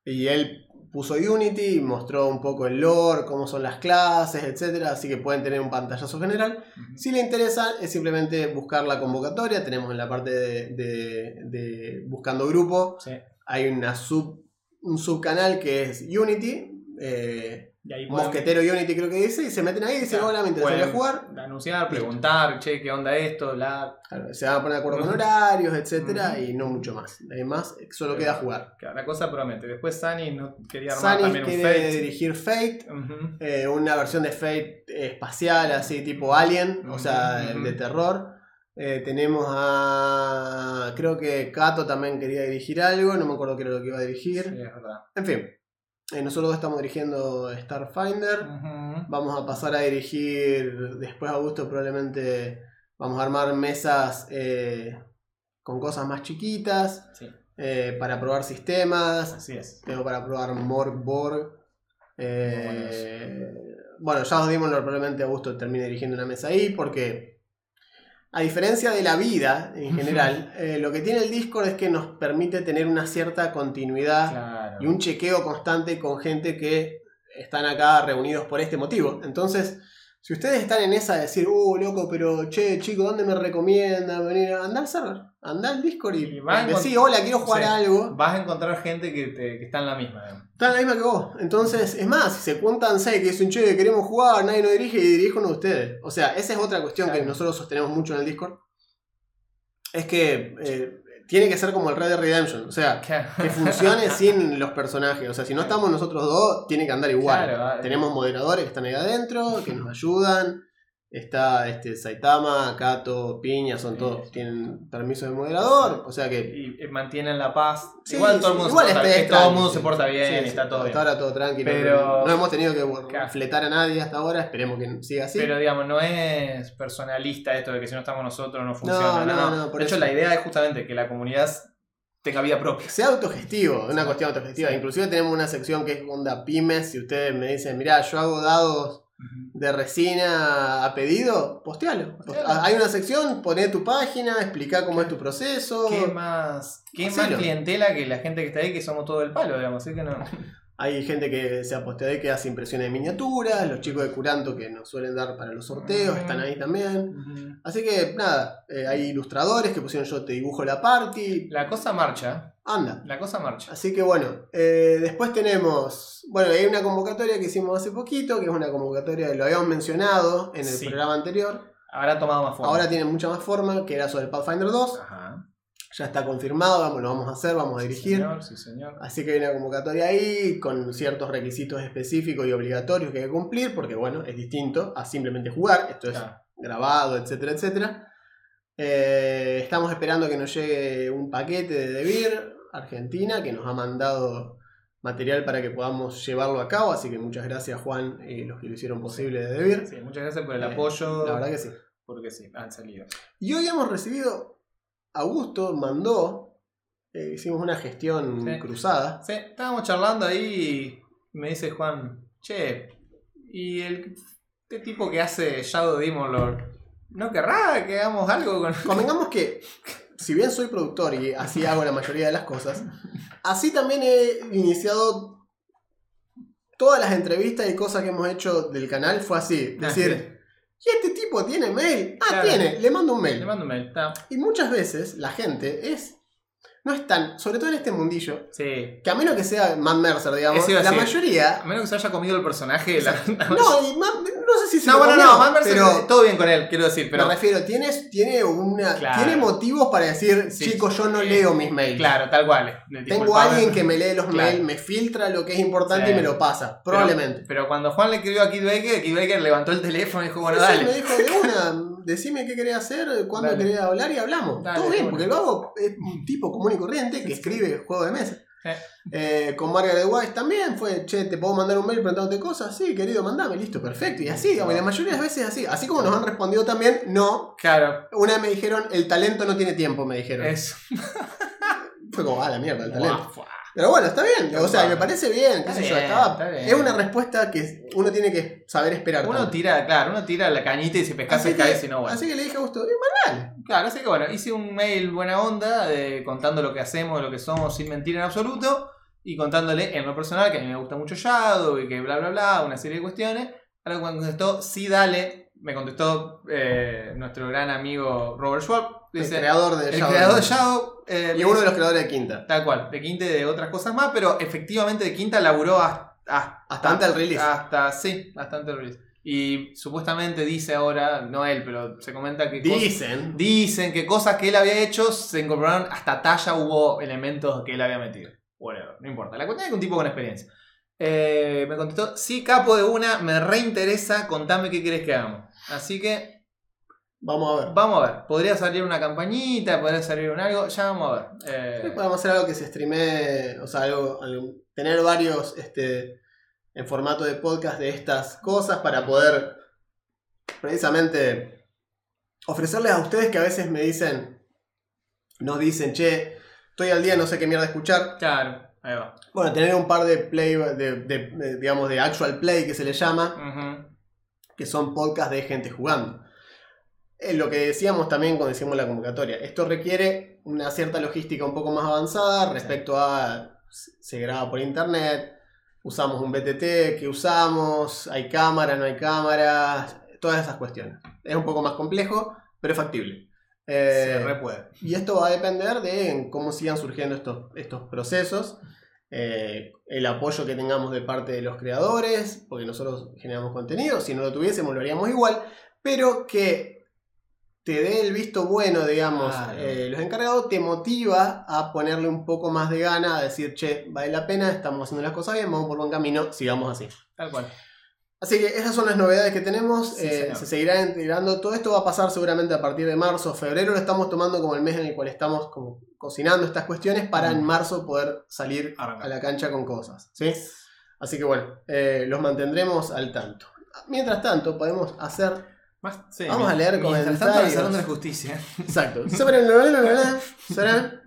S1: Y él puso Unity mostró un poco el lore, cómo son las clases, etc. Así que pueden tener un pantallazo general. Si le interesa, es simplemente buscar la convocatoria. Tenemos en la parte de, de- de buscando grupo,
S2: Sí.
S1: hay una sub, un subcanal que es Unity. eh,
S2: ahí
S1: Mosquetero Unity creo que dice, y se meten ahí y dicen, hola, me interesaría jugar.
S2: anunciar, preguntar, che, ¿qué onda esto? La...
S1: Claro, se van a poner de acuerdo con horarios, etcétera, y no mucho más. Además, solo queda jugar.
S2: Claro, La cosa promete. Después Sani no quería armar
S1: Sani
S2: también un
S1: quiere
S2: Fate.
S1: dirigir Fate, eh, una versión de Fate espacial, así tipo Alien, o sea, de terror. Eh, tenemos a. Creo que Kato también quería dirigir algo, no me acuerdo qué era lo que iba a dirigir.
S2: Sí, es verdad.
S1: En fin, eh, nosotros estamos dirigiendo Starfinder. Vamos a pasar a dirigir después a gusto probablemente vamos a armar mesas eh, con cosas más chiquitas
S2: Sí,
S1: eh, para probar sistemas
S2: así es.
S1: tengo para probar Morg Borg eh, bueno ya os dimos probablemente a gusto termine dirigiendo una mesa ahí porque a diferencia de la vida en general eh, lo que tiene el Discord es que nos permite tener una cierta continuidad
S2: Claro.
S1: Y un chequeo constante con gente que están acá reunidos por este motivo. Entonces, si ustedes están en esa de decir, uh, loco, pero che, chico, ¿dónde me recomiendan venir? Anda al server, anda al Discord y,
S2: Y
S1: decí, hola, quiero jugar
S2: Sí.
S1: a algo.
S2: Vas a encontrar gente que, te- que está en la misma.
S1: Está en la misma que vos. Entonces, es más, si se cuentan seis que dicen, che, queremos jugar, nadie nos dirige y dirige uno de ustedes. O sea, esa es otra cuestión que nosotros sostenemos mucho en el Discord. Es que eh, tiene que ser como el Red Dead Redemption. O sea, que funcione sin los personajes. O sea, si no estamos nosotros dos, tiene que andar igual.
S2: Claro,
S1: Tenemos moderadores que están ahí adentro, que nos ayudan. Está este Saitama, Kato, Piña, son todos, tienen permiso de moderador. O sea que.
S2: Y, y mantienen la paz.
S1: Sí,
S2: igual todo el mundo,
S1: igual
S2: se, porta,
S1: este es
S2: todo el
S1: tranqui,
S2: mundo
S1: sí.
S2: se porta bien,
S1: Sí,
S2: está todo
S1: hasta
S2: bien.
S1: ahora todo tranquilo.
S2: Pero-
S1: No hemos tenido que
S2: Claro.
S1: fletar a nadie hasta ahora. Esperemos que siga así.
S2: Pero digamos, no es personalista esto de que si no estamos nosotros no funciona.
S1: No,
S2: No,
S1: no, no, por
S2: de hecho,
S1: eso.
S2: la idea es justamente que la comunidad tenga vida propia.
S1: sea autogestivo, una cuestión autogestiva. Inclusive tenemos una sección que es onda pymes. Si ustedes me dicen, mirá, yo hago dados de resina a pedido, postealo.
S2: Postealo.
S1: Post- Hay una sección, poné tu página, explica cómo es tu proceso.
S2: ¿Qué más, qué más clientela que la gente que está ahí, que somos todo el palo, digamos? Así que no.
S1: Hay gente que se ha posteado ahí que hace impresiones de miniaturas, los chicos de Curanto que nos suelen dar para los sorteos están ahí también. Así que nada, eh, hay ilustradores que pusieron yo te dibujo la party,
S2: La cosa marcha.
S1: anda.
S2: La cosa marcha.
S1: Así que bueno, eh, después tenemos, bueno, hay una convocatoria que hicimos hace poquito, que es una convocatoria que lo habíamos mencionado en el
S2: Sí.
S1: programa anterior.
S2: Habrá tomado más forma.
S1: Ahora tiene mucha más forma, que era sobre Pathfinder 2.
S2: Ajá.
S1: Ya está confirmado, vamos, lo vamos a hacer, vamos a
S2: Sí,
S1: dirigir.
S2: señor, sí, señor.
S1: Así que hay una convocatoria ahí con ciertos requisitos específicos y obligatorios que hay que cumplir, porque bueno, es distinto a simplemente jugar, esto es
S2: Claro.
S1: grabado, etcétera, etcétera. Eh, estamos esperando que nos llegue un paquete de Debir, Argentina, que nos ha mandado material para que podamos llevarlo a cabo, así que muchas gracias Juan y los que lo hicieron posible de Debir.
S2: Sí, muchas gracias por el
S1: Eh,
S2: apoyo.
S1: La verdad que sí.
S2: Porque sí, han salido.
S1: Y hoy hemos recibido, Augusto mandó, eh, hicimos una gestión
S2: Sí.
S1: cruzada.
S2: Sí, estábamos charlando ahí y me dice Juan, che, ¿y el este tipo que hace Shadow Demon Lord no querrá que hagamos algo con...
S1: Convengamos que, si bien soy productor y así hago la mayoría de las cosas, así también he iniciado todas las entrevistas y cosas que hemos hecho del canal. Fue así:
S2: Ah,
S1: decir, ¿y este tipo tiene mail? Ah,
S2: Claro.
S1: tiene, le mando un
S2: Le
S1: mail.
S2: mando un mail, está.
S1: Y muchas veces la gente es. No es tan, sobre todo en este mundillo,
S2: Sí.
S1: que a menos que sea Matt Mercer, digamos, la
S2: decir.
S1: mayoría.
S2: A menos que se haya comido el personaje. La...
S1: No, y Matt- no sé si se
S2: No, bueno,
S1: comió,
S2: no, Van Mercer,
S1: pero
S2: todo bien con él, quiero decir, pero...
S1: me refiero, tienes, tiene, una,
S2: Claro.
S1: tiene motivos para decir,
S2: Sí,
S1: chicos, yo no leo mis mails.
S2: Claro, tal cual.
S1: Tengo a alguien que me lee los
S2: Claro.
S1: mails, me filtra lo que es importante
S2: Sí.
S1: y me lo pasa. Probablemente.
S2: Pero cuando Juan le escribió a Kid Baker, Kid Baker levantó el teléfono y dijo, bueno, dale.
S1: me dijo de una, decime qué querés hacer, cuándo
S2: Dale.
S1: querés hablar y hablamos.
S2: Dale,
S1: Todo bien, porque el vago es un tipo común y corriente que escribe juego de mesa.
S2: Sí.
S1: Eh, con Margaret Wise también fue, che, ¿te puedo mandar un mail preguntándote cosas? Sí, querido, mandame, listo, perfecto. Y así, digamos, y la mayoría de las veces así. Así como nos han respondido también, no.
S2: Claro,
S1: Una vez me dijeron, el talento no tiene tiempo, me dijeron.
S2: eso.
S1: Fue como, ah, la mierda, el talento.
S2: Guau, guau.
S1: Pero bueno, está bien. O sea, me parece bien. qué sé yo,
S2: está bien.
S1: Es una respuesta que uno tiene que saber esperar.
S2: Uno tira, claro, uno tira la cañita y si pescas, pescas,
S1: que,
S2: y no, bueno.
S1: así que le dije a Gusto, "Eh, mandale".
S2: Claro, así que bueno, hice un mail buena onda de, contando lo que hacemos, lo que somos sin mentir en absoluto y contándole en lo personal que a mí me gusta mucho Shadow y que bla bla bla, una serie de cuestiones. Ahora cuando contestó, sí dale, me contestó eh, nuestro gran amigo Robert Schwab,
S1: el creador de
S2: el
S1: Shadow.
S2: creador de Shadow. eh,
S1: Y uno de los creadores de Quinta.
S2: Tal cual, de Quinta y de otras cosas más, pero efectivamente de Quinta laburó hasta... hasta
S1: Hasta antes del release.
S2: Hasta, sí, bastante el release. Y supuestamente dice ahora, no él, pero se comenta que... cosas-
S1: Dicen.
S2: Dicen que cosas que él había hecho se incorporaron hasta talla, hubo elementos que él había metido. Whatever, no importa. La cuestión es que un tipo con experiencia. Eh, me contestó, sí, capo de una, me reinteresa, contame qué querés que hagamos. Así que
S1: Vamos a ver.
S2: vamos a ver, podría salir una campañita, podría salir un algo, ya vamos a ver. Eh,
S1: Podemos hacer algo que se streame, o sea, algo, algo- tener varios este, en formato de podcast de estas cosas para poder precisamente ofrecerles a ustedes que a veces me dicen, nos dicen, che, estoy al día, no sé qué mierda escuchar.
S2: claro, ahí va.
S1: Bueno, tener un par de play, de, de- de, digamos, de actual play que se le llama, que son podcasts de gente jugando. Es lo que decíamos también cuando hicimos la convocatoria. Esto requiere una cierta logística un poco más avanzada respecto a se graba por internet, usamos un BTT, ¿qué usamos? ¿Hay cámaras, no hay cámaras? Todas esas cuestiones. Es un poco más complejo, pero es factible. Eh,
S2: Se re puede.
S1: y esto va a depender de cómo sigan surgiendo estos, estos procesos, eh, el apoyo que tengamos de parte de los creadores, porque nosotros generamos contenido, si no lo tuviésemos lo haríamos igual, pero que te dé el visto bueno, digamos,
S2: Claro.
S1: eh, los encargados, te motiva a ponerle un poco más de gana, a decir, che, vale la pena, estamos haciendo las cosas bien, vamos por buen camino, sigamos así.
S2: Tal cual.
S1: Así que esas son las novedades que tenemos.
S2: Sí,
S1: eh, se seguirá integrando. Todo esto va a pasar seguramente a partir de marzo febrero. Lo estamos tomando como el mes en el cual estamos como cocinando estas cuestiones para en
S2: Mm.
S1: marzo poder salir a la cancha con cosas. ¿sí? Así que bueno, eh, los mantendremos al tanto. Mientras tanto, podemos hacer.
S2: Más, sí,
S1: Vamos a leer
S2: tanto,
S1: comentarios.
S2: el Salón de la Justicia.
S1: Exacto. Sobre el- sobre- sobre- sobre-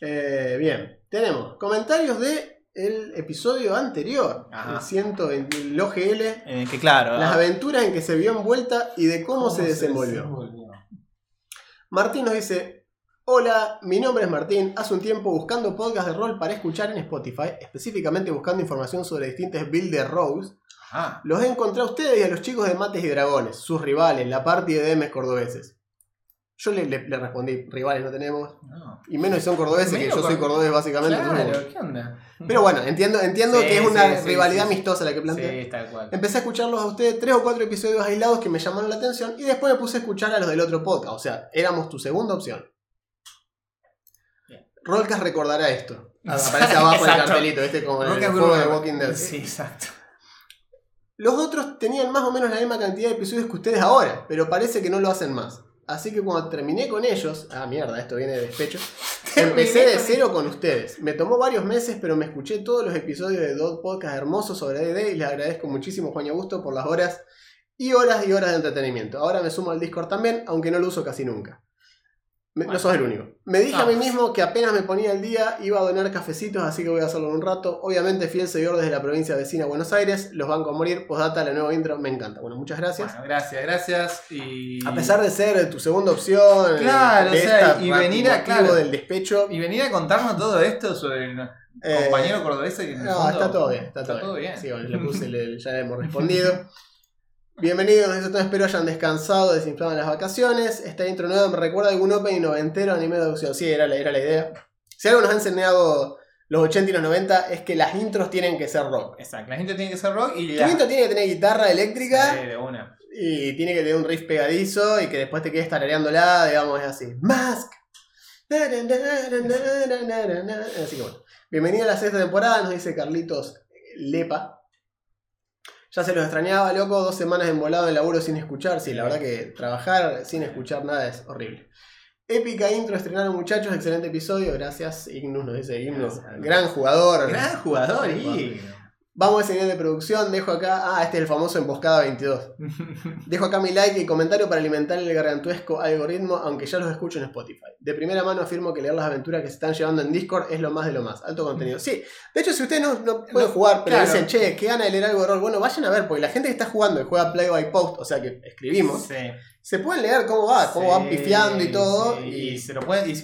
S1: Eh, bien, tenemos comentarios de el episodio anterior,
S2: Ajá.
S1: el 120, el OGL,
S2: Eh, que claro.
S1: las
S2: ah,
S1: aventuras en que se vio envuelta y de cómo, se desenvolvió.
S2: desenvolvió?
S1: Martín nos dice, hola, mi nombre es Martín, hace un tiempo buscando podcast de rol para escuchar en Spotify, específicamente buscando información sobre distintas builds de rogues,
S2: Ajá.
S1: los he encontrado a ustedes y a los chicos de Mates y Dragones, sus rivales, la party de DMs cordobeses. Yo le, le- le respondí, rivales no tenemos,
S2: No.
S1: y menos si son cordobeses, que yo soy
S2: cor-
S1: cordobés básicamente. entonces,
S2: Claro, ¿qué onda?
S1: Pero bueno, entiendo, entiendo
S2: Sí,
S1: que es una
S2: sí,
S1: rivalidad
S2: sí,
S1: amistosa la que plantea.
S2: Sí, tal cual.
S1: Empecé a escucharlos a ustedes tres o cuatro episodios aislados que me llamaron la atención y después me puse a escuchar a los del otro podcast. O sea, éramos tu segunda opción. Rolcas recordará esto. Aparece abajo el cartelito, ¿viste? Como en el juego de. Walking Dead.
S2: Sí, exacto.
S1: Los otros tenían más o menos la misma cantidad de episodios que ustedes ahora, pero parece que no lo hacen más. Así que cuando terminé con ellos, ah mierda, esto viene de despecho, empecé de cero con ustedes. Me tomó varios meses, pero me escuché todos los episodios de dos Podcast hermosos sobre D&D y les agradezco muchísimo, Juan y Augusto, por las horas y horas y horas de entretenimiento. Ahora me sumo al Discord también, aunque no lo uso casi nunca. Me- no sos el único. Me dije
S2: No.
S1: a mí mismo que apenas me ponía el día iba a donar cafecitos, así que voy a hacerlo en un rato. Obviamente, fiel seguidor desde la provincia vecina de Buenos Aires. Los banco a morir. Postdata, la nueva intro, me encanta. Bueno, muchas gracias.
S2: Bueno, gracias, gracias. Y...
S1: A pesar de ser tu segunda opción,
S2: Claro,
S1: de
S2: o sea,
S1: esta
S2: y venir a- claro.
S1: del despecho,
S2: Y venir a contarnos todo esto sobre el
S1: eh,
S2: compañero cordobés que en el
S1: No,
S2: fondo-
S1: está todo bien, está,
S2: está
S1: todo, bien.
S2: bien.
S1: Sí, bueno, le puse, le- ya le hemos respondido. Bienvenidos, eso todo, espero hayan descansado, desinflado en las vacaciones. Esta intro nueva me recuerda a algún opening noventero anime de adopción. Sí, era la, era la idea. Si algo nos ha enseñado los 80 y los 90 es que las intros tienen que ser rock.
S2: Exacto, la gente tiene que ser rock y la...
S1: intro tiene que tener guitarra eléctrica
S2: Sí, de una.
S1: y tiene que tener un riff pegadizo y que después te quedes tarareándola, digamos, es así. Mask. Así que bueno. Bienvenido a la sexta temporada, nos dice Carlitos Lepa. Ya se los extrañaba, loco, dos semanas embolado en laburo sin escuchar. Sí, la verdad que trabajar sin escuchar nada es horrible. Épica intro estrenaron muchachos, excelente episodio, gracias Ignus, nos dice Ignus,
S2: Gracias.
S1: gran jugador.
S2: Gran jugador,
S1: Gran jugador.
S2: y...
S1: Vamos a ese nivel de producción, dejo acá, ah, este es el famoso Emboscada 22. Dejo acá mi like y comentario para alimentar el gargantuesco algoritmo, aunque ya los escucho en Spotify. De primera mano afirmo que leer las aventuras que se están llevando en Discord es lo más de lo más. Alto contenido. Sí, de hecho, si ustedes no, no pueden
S2: No,
S1: jugar, pero
S2: claro.
S1: dicen, che, qué gana de leer algo de rol, bueno, vayan a ver, porque la gente que está jugando y juega Play by Post, o sea que escribimos,
S2: Sí.
S1: se pueden leer cómo va, cómo
S2: Sí,
S1: pifiando y todo.
S2: sí,
S1: y-
S2: y se lo pueden. y,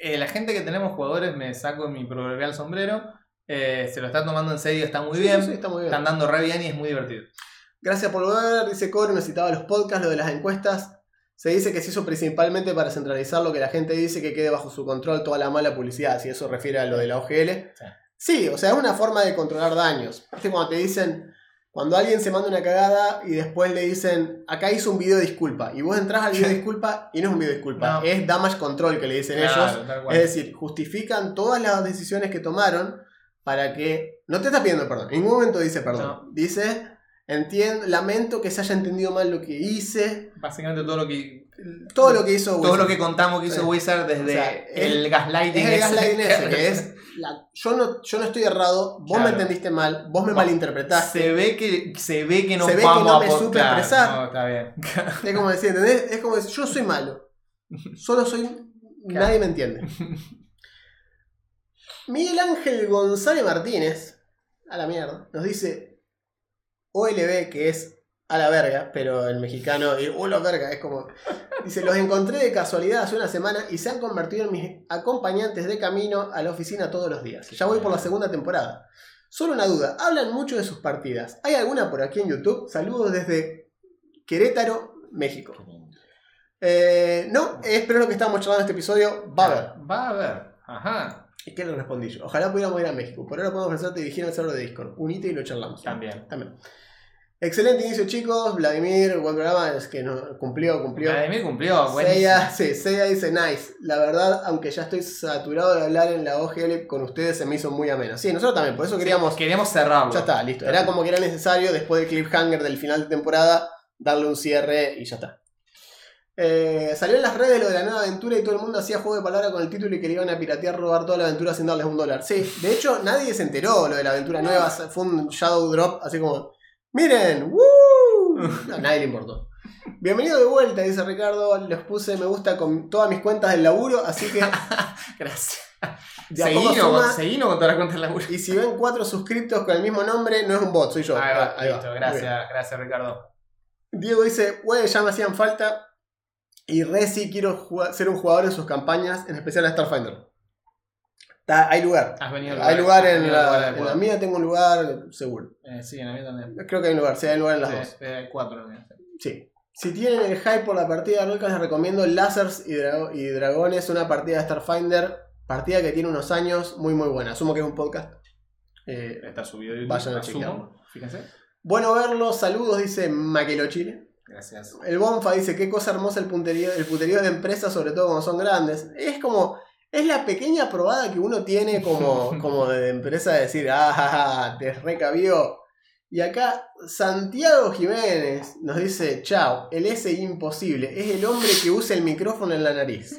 S2: eh, la gente que tenemos jugadores, me saco mi proverbial sombrero, eh, se lo está tomando en serio, está muy
S1: Sí,
S2: bien.
S1: sí, está muy bien.
S2: Están dando re bien y es muy divertido.
S1: Gracias por volver, dice Core, necesitaba los podcasts, lo de las encuestas. Se dice que se hizo principalmente para centralizar lo que la gente dice que quede bajo su control toda la mala publicidad, si eso refiere a lo de la OGL.
S2: Sí.
S1: Sí, o sea, es una forma de controlar daños. ¿Viste cuando te dicen, cuando alguien se manda una cagada y después le dicen, acá hizo un video de disculpa, y vos entras al video de disculpa y no es un video de disculpa,
S2: No.
S1: es damage control que le dicen
S2: Claro,
S1: ellos. Es decir, justifican todas las decisiones que tomaron para que. No te está pidiendo perdón. En ningún momento dice perdón.
S2: No.
S1: Dice. Entiendo, lamento que se haya entendido mal lo que hice.
S2: Básicamente todo lo que.
S1: Todo lo que hizo
S2: Todo
S1: Wizard.
S2: lo que contamos que hizo
S1: Sí.
S2: Wizard desde
S1: O sea,
S2: el gaslighting.
S1: Es el gaslighting ese, que es. la- yo, no, yo no estoy errado, vos
S2: Claro.
S1: me entendiste mal, vos me
S2: Vos- Se
S1: malinterpretaste.
S2: ve que, se ve que no
S1: Se ve que no me supe expresar.
S2: No, está bien.
S1: Es como decir, ¿entendés? Es como decir, yo soy malo. Solo soy.
S2: Claro.
S1: Nadie me entiende. Miguel Ángel González Martínez, a la mierda, nos dice OLB, que es a la verga, pero en mexicano, y oh la verga, es como. Dice: Los encontré de casualidad hace una semana y se han convertido en mis acompañantes de camino a la oficina todos los días. Ya voy por la segunda temporada. Solo una duda: hablan mucho de sus partidas. ¿Hay alguna por aquí en YouTube? Saludos desde Querétaro, México. Eh, no, es pero lo que estábamos charlando en este episodio. Va a haber.
S2: Va a haber. Ajá.
S1: ¿Y qué le respondí yo? Ojalá pudiéramos ir a México. Por ahora podemos ofrecerte dirigir al server de Discord. Unite y lo charlamos.
S2: También.
S1: También. Excelente inicio, chicos. Vladimir, buen programa. Es que no, cumplió, cumplió.
S2: Vladimir cumplió. buenísimo.
S1: Seiya, sí, Seiya dice nice. La verdad, aunque ya estoy saturado de hablar en la OGL con ustedes, se me hizo muy ameno. Sí, nosotros también, por eso queríamos.
S2: Queríamos cerrarlo.
S1: Ya está, listo. Era como que era necesario, después del cliffhanger del final de temporada, darle un cierre y ya está. Eh, salió en las redes lo de la nueva aventura y todo el mundo hacía juego de palabra con el título y que le iban a piratear, robar toda la aventura sin darles un dólar. Sí, de hecho nadie se enteró lo de la aventura nueva, fue un shadow drop así como, miren, ¡woo! No, nadie le importó. Bienvenido de vuelta, dice Ricardo, les puse me gusta con todas mis cuentas del laburo, así que
S2: Gracias. Seguino, con, todas las cuentas de laburo.
S1: y si ven cuatro suscriptos con el mismo nombre, no es un bot, soy yo.
S2: Ahí va,
S1: Ahí va.
S2: listo, gracias, gracias Ricardo.
S1: Diego dice, güey, ya me hacían falta. Y Resi, quiero jugar- ser un jugador en sus campañas, en especial a Starfinder. Está- hay lugar.
S2: Has venido
S1: Hay lugar en la,
S2: lugar
S1: en la mía, tengo un lugar seguro.
S2: Eh, sí, en la mía también.
S1: Creo que hay un lugar, sí, hay lugar en las
S2: Sí,
S1: dos.
S2: eh, cuatro en.
S1: Sí. Si tienen el hype por la partida de Rolcas, les recomiendo Lásers y, Dra- y Dragones, una partida de Starfinder. Partida que tiene unos años muy muy buena. Asumo que es un podcast. Eh,
S2: Está subido. YouTube,
S1: Vayan a chequearlo.
S2: Fíjense.
S1: bueno verlos, saludos, dice Maquelo Chile.
S2: Gracias.
S1: El Bonfa dice, qué cosa hermosa el punterío, el puterío de empresas, sobre todo cuando son grandes. Es como, es la pequeña probada que uno tiene como, como de empresa de decir, ah, te recabió. Y acá Santiago Jiménez nos dice, chao, el S imposible, es el hombre que usa el micrófono en la nariz.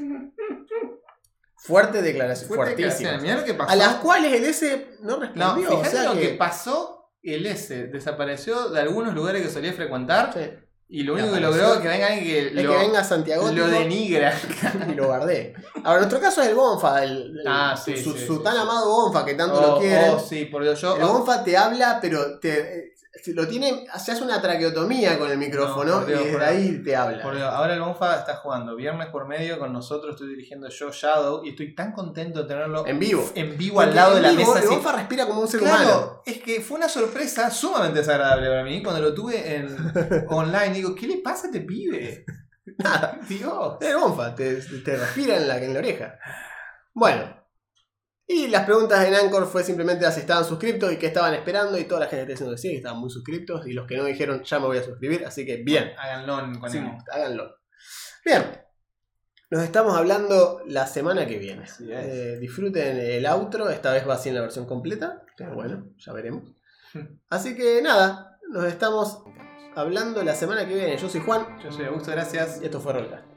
S1: Fuerte declaración,
S2: Fuerte
S1: fuertísima.
S2: declaración. Mirá lo que pasó.
S1: A las cuales el S no
S2: No,
S1: respondió.
S2: fíjate
S1: o sea
S2: lo que...
S1: que,
S2: pasó. El S desapareció de algunos lugares que solía frecuentar
S1: Sí.
S2: Y lo único que logró es que venga alguien que
S1: es
S2: lo,
S1: que venga Santiago
S2: lo denigra.
S1: y lo guardé. Ahora, nuestro caso es el Bonfa, el, el-
S2: Ah, sí,
S1: su,
S2: sí,
S1: su
S2: sí,
S1: tan amado Bonfa que tanto
S2: Oh,
S1: lo quieren.
S2: oh, sí, por Dios, yo.
S1: El Bonfa te habla, pero te lo tiene, se hace una traqueotomía con el micrófono
S2: No, por Dios,
S1: y desde
S2: por
S1: ahí te habla.
S2: Por Dios, ahora el Bonfa está jugando viernes por medio con nosotros. Estoy dirigiendo yo Shadow y estoy tan contento de tenerlo
S1: En vivo.
S2: en vivo al lado de la
S1: vivo,
S2: mesa.
S1: El
S2: así.
S1: Bonfa respira como un ser
S2: Claro,
S1: humano.
S2: es que fue una sorpresa sumamente desagradable para mí cuando lo tuve en online. Digo, ¿qué le pasa a este pibe?
S1: Nada.
S2: Dios.
S1: El Bonfa te, te respira en la, en la oreja. Bueno. Y las preguntas en Anchor fue simplemente si estaban suscriptos y qué estaban esperando. Y toda la gente está diciendo que sí, que estaban muy suscriptos. Y los que no dijeron ya me voy a suscribir. Así que bien.
S2: Háganlo con
S1: Sí, háganlo. Bien. Nos estamos hablando la semana que viene. Eh, disfruten el outro. Esta vez va así en la versión completa. Pero bueno, ya veremos. Así que nada. Nos estamos hablando la semana que viene. Yo soy Juan.
S2: Yo soy Augusto, gracias.
S1: Y esto fue Rollcast.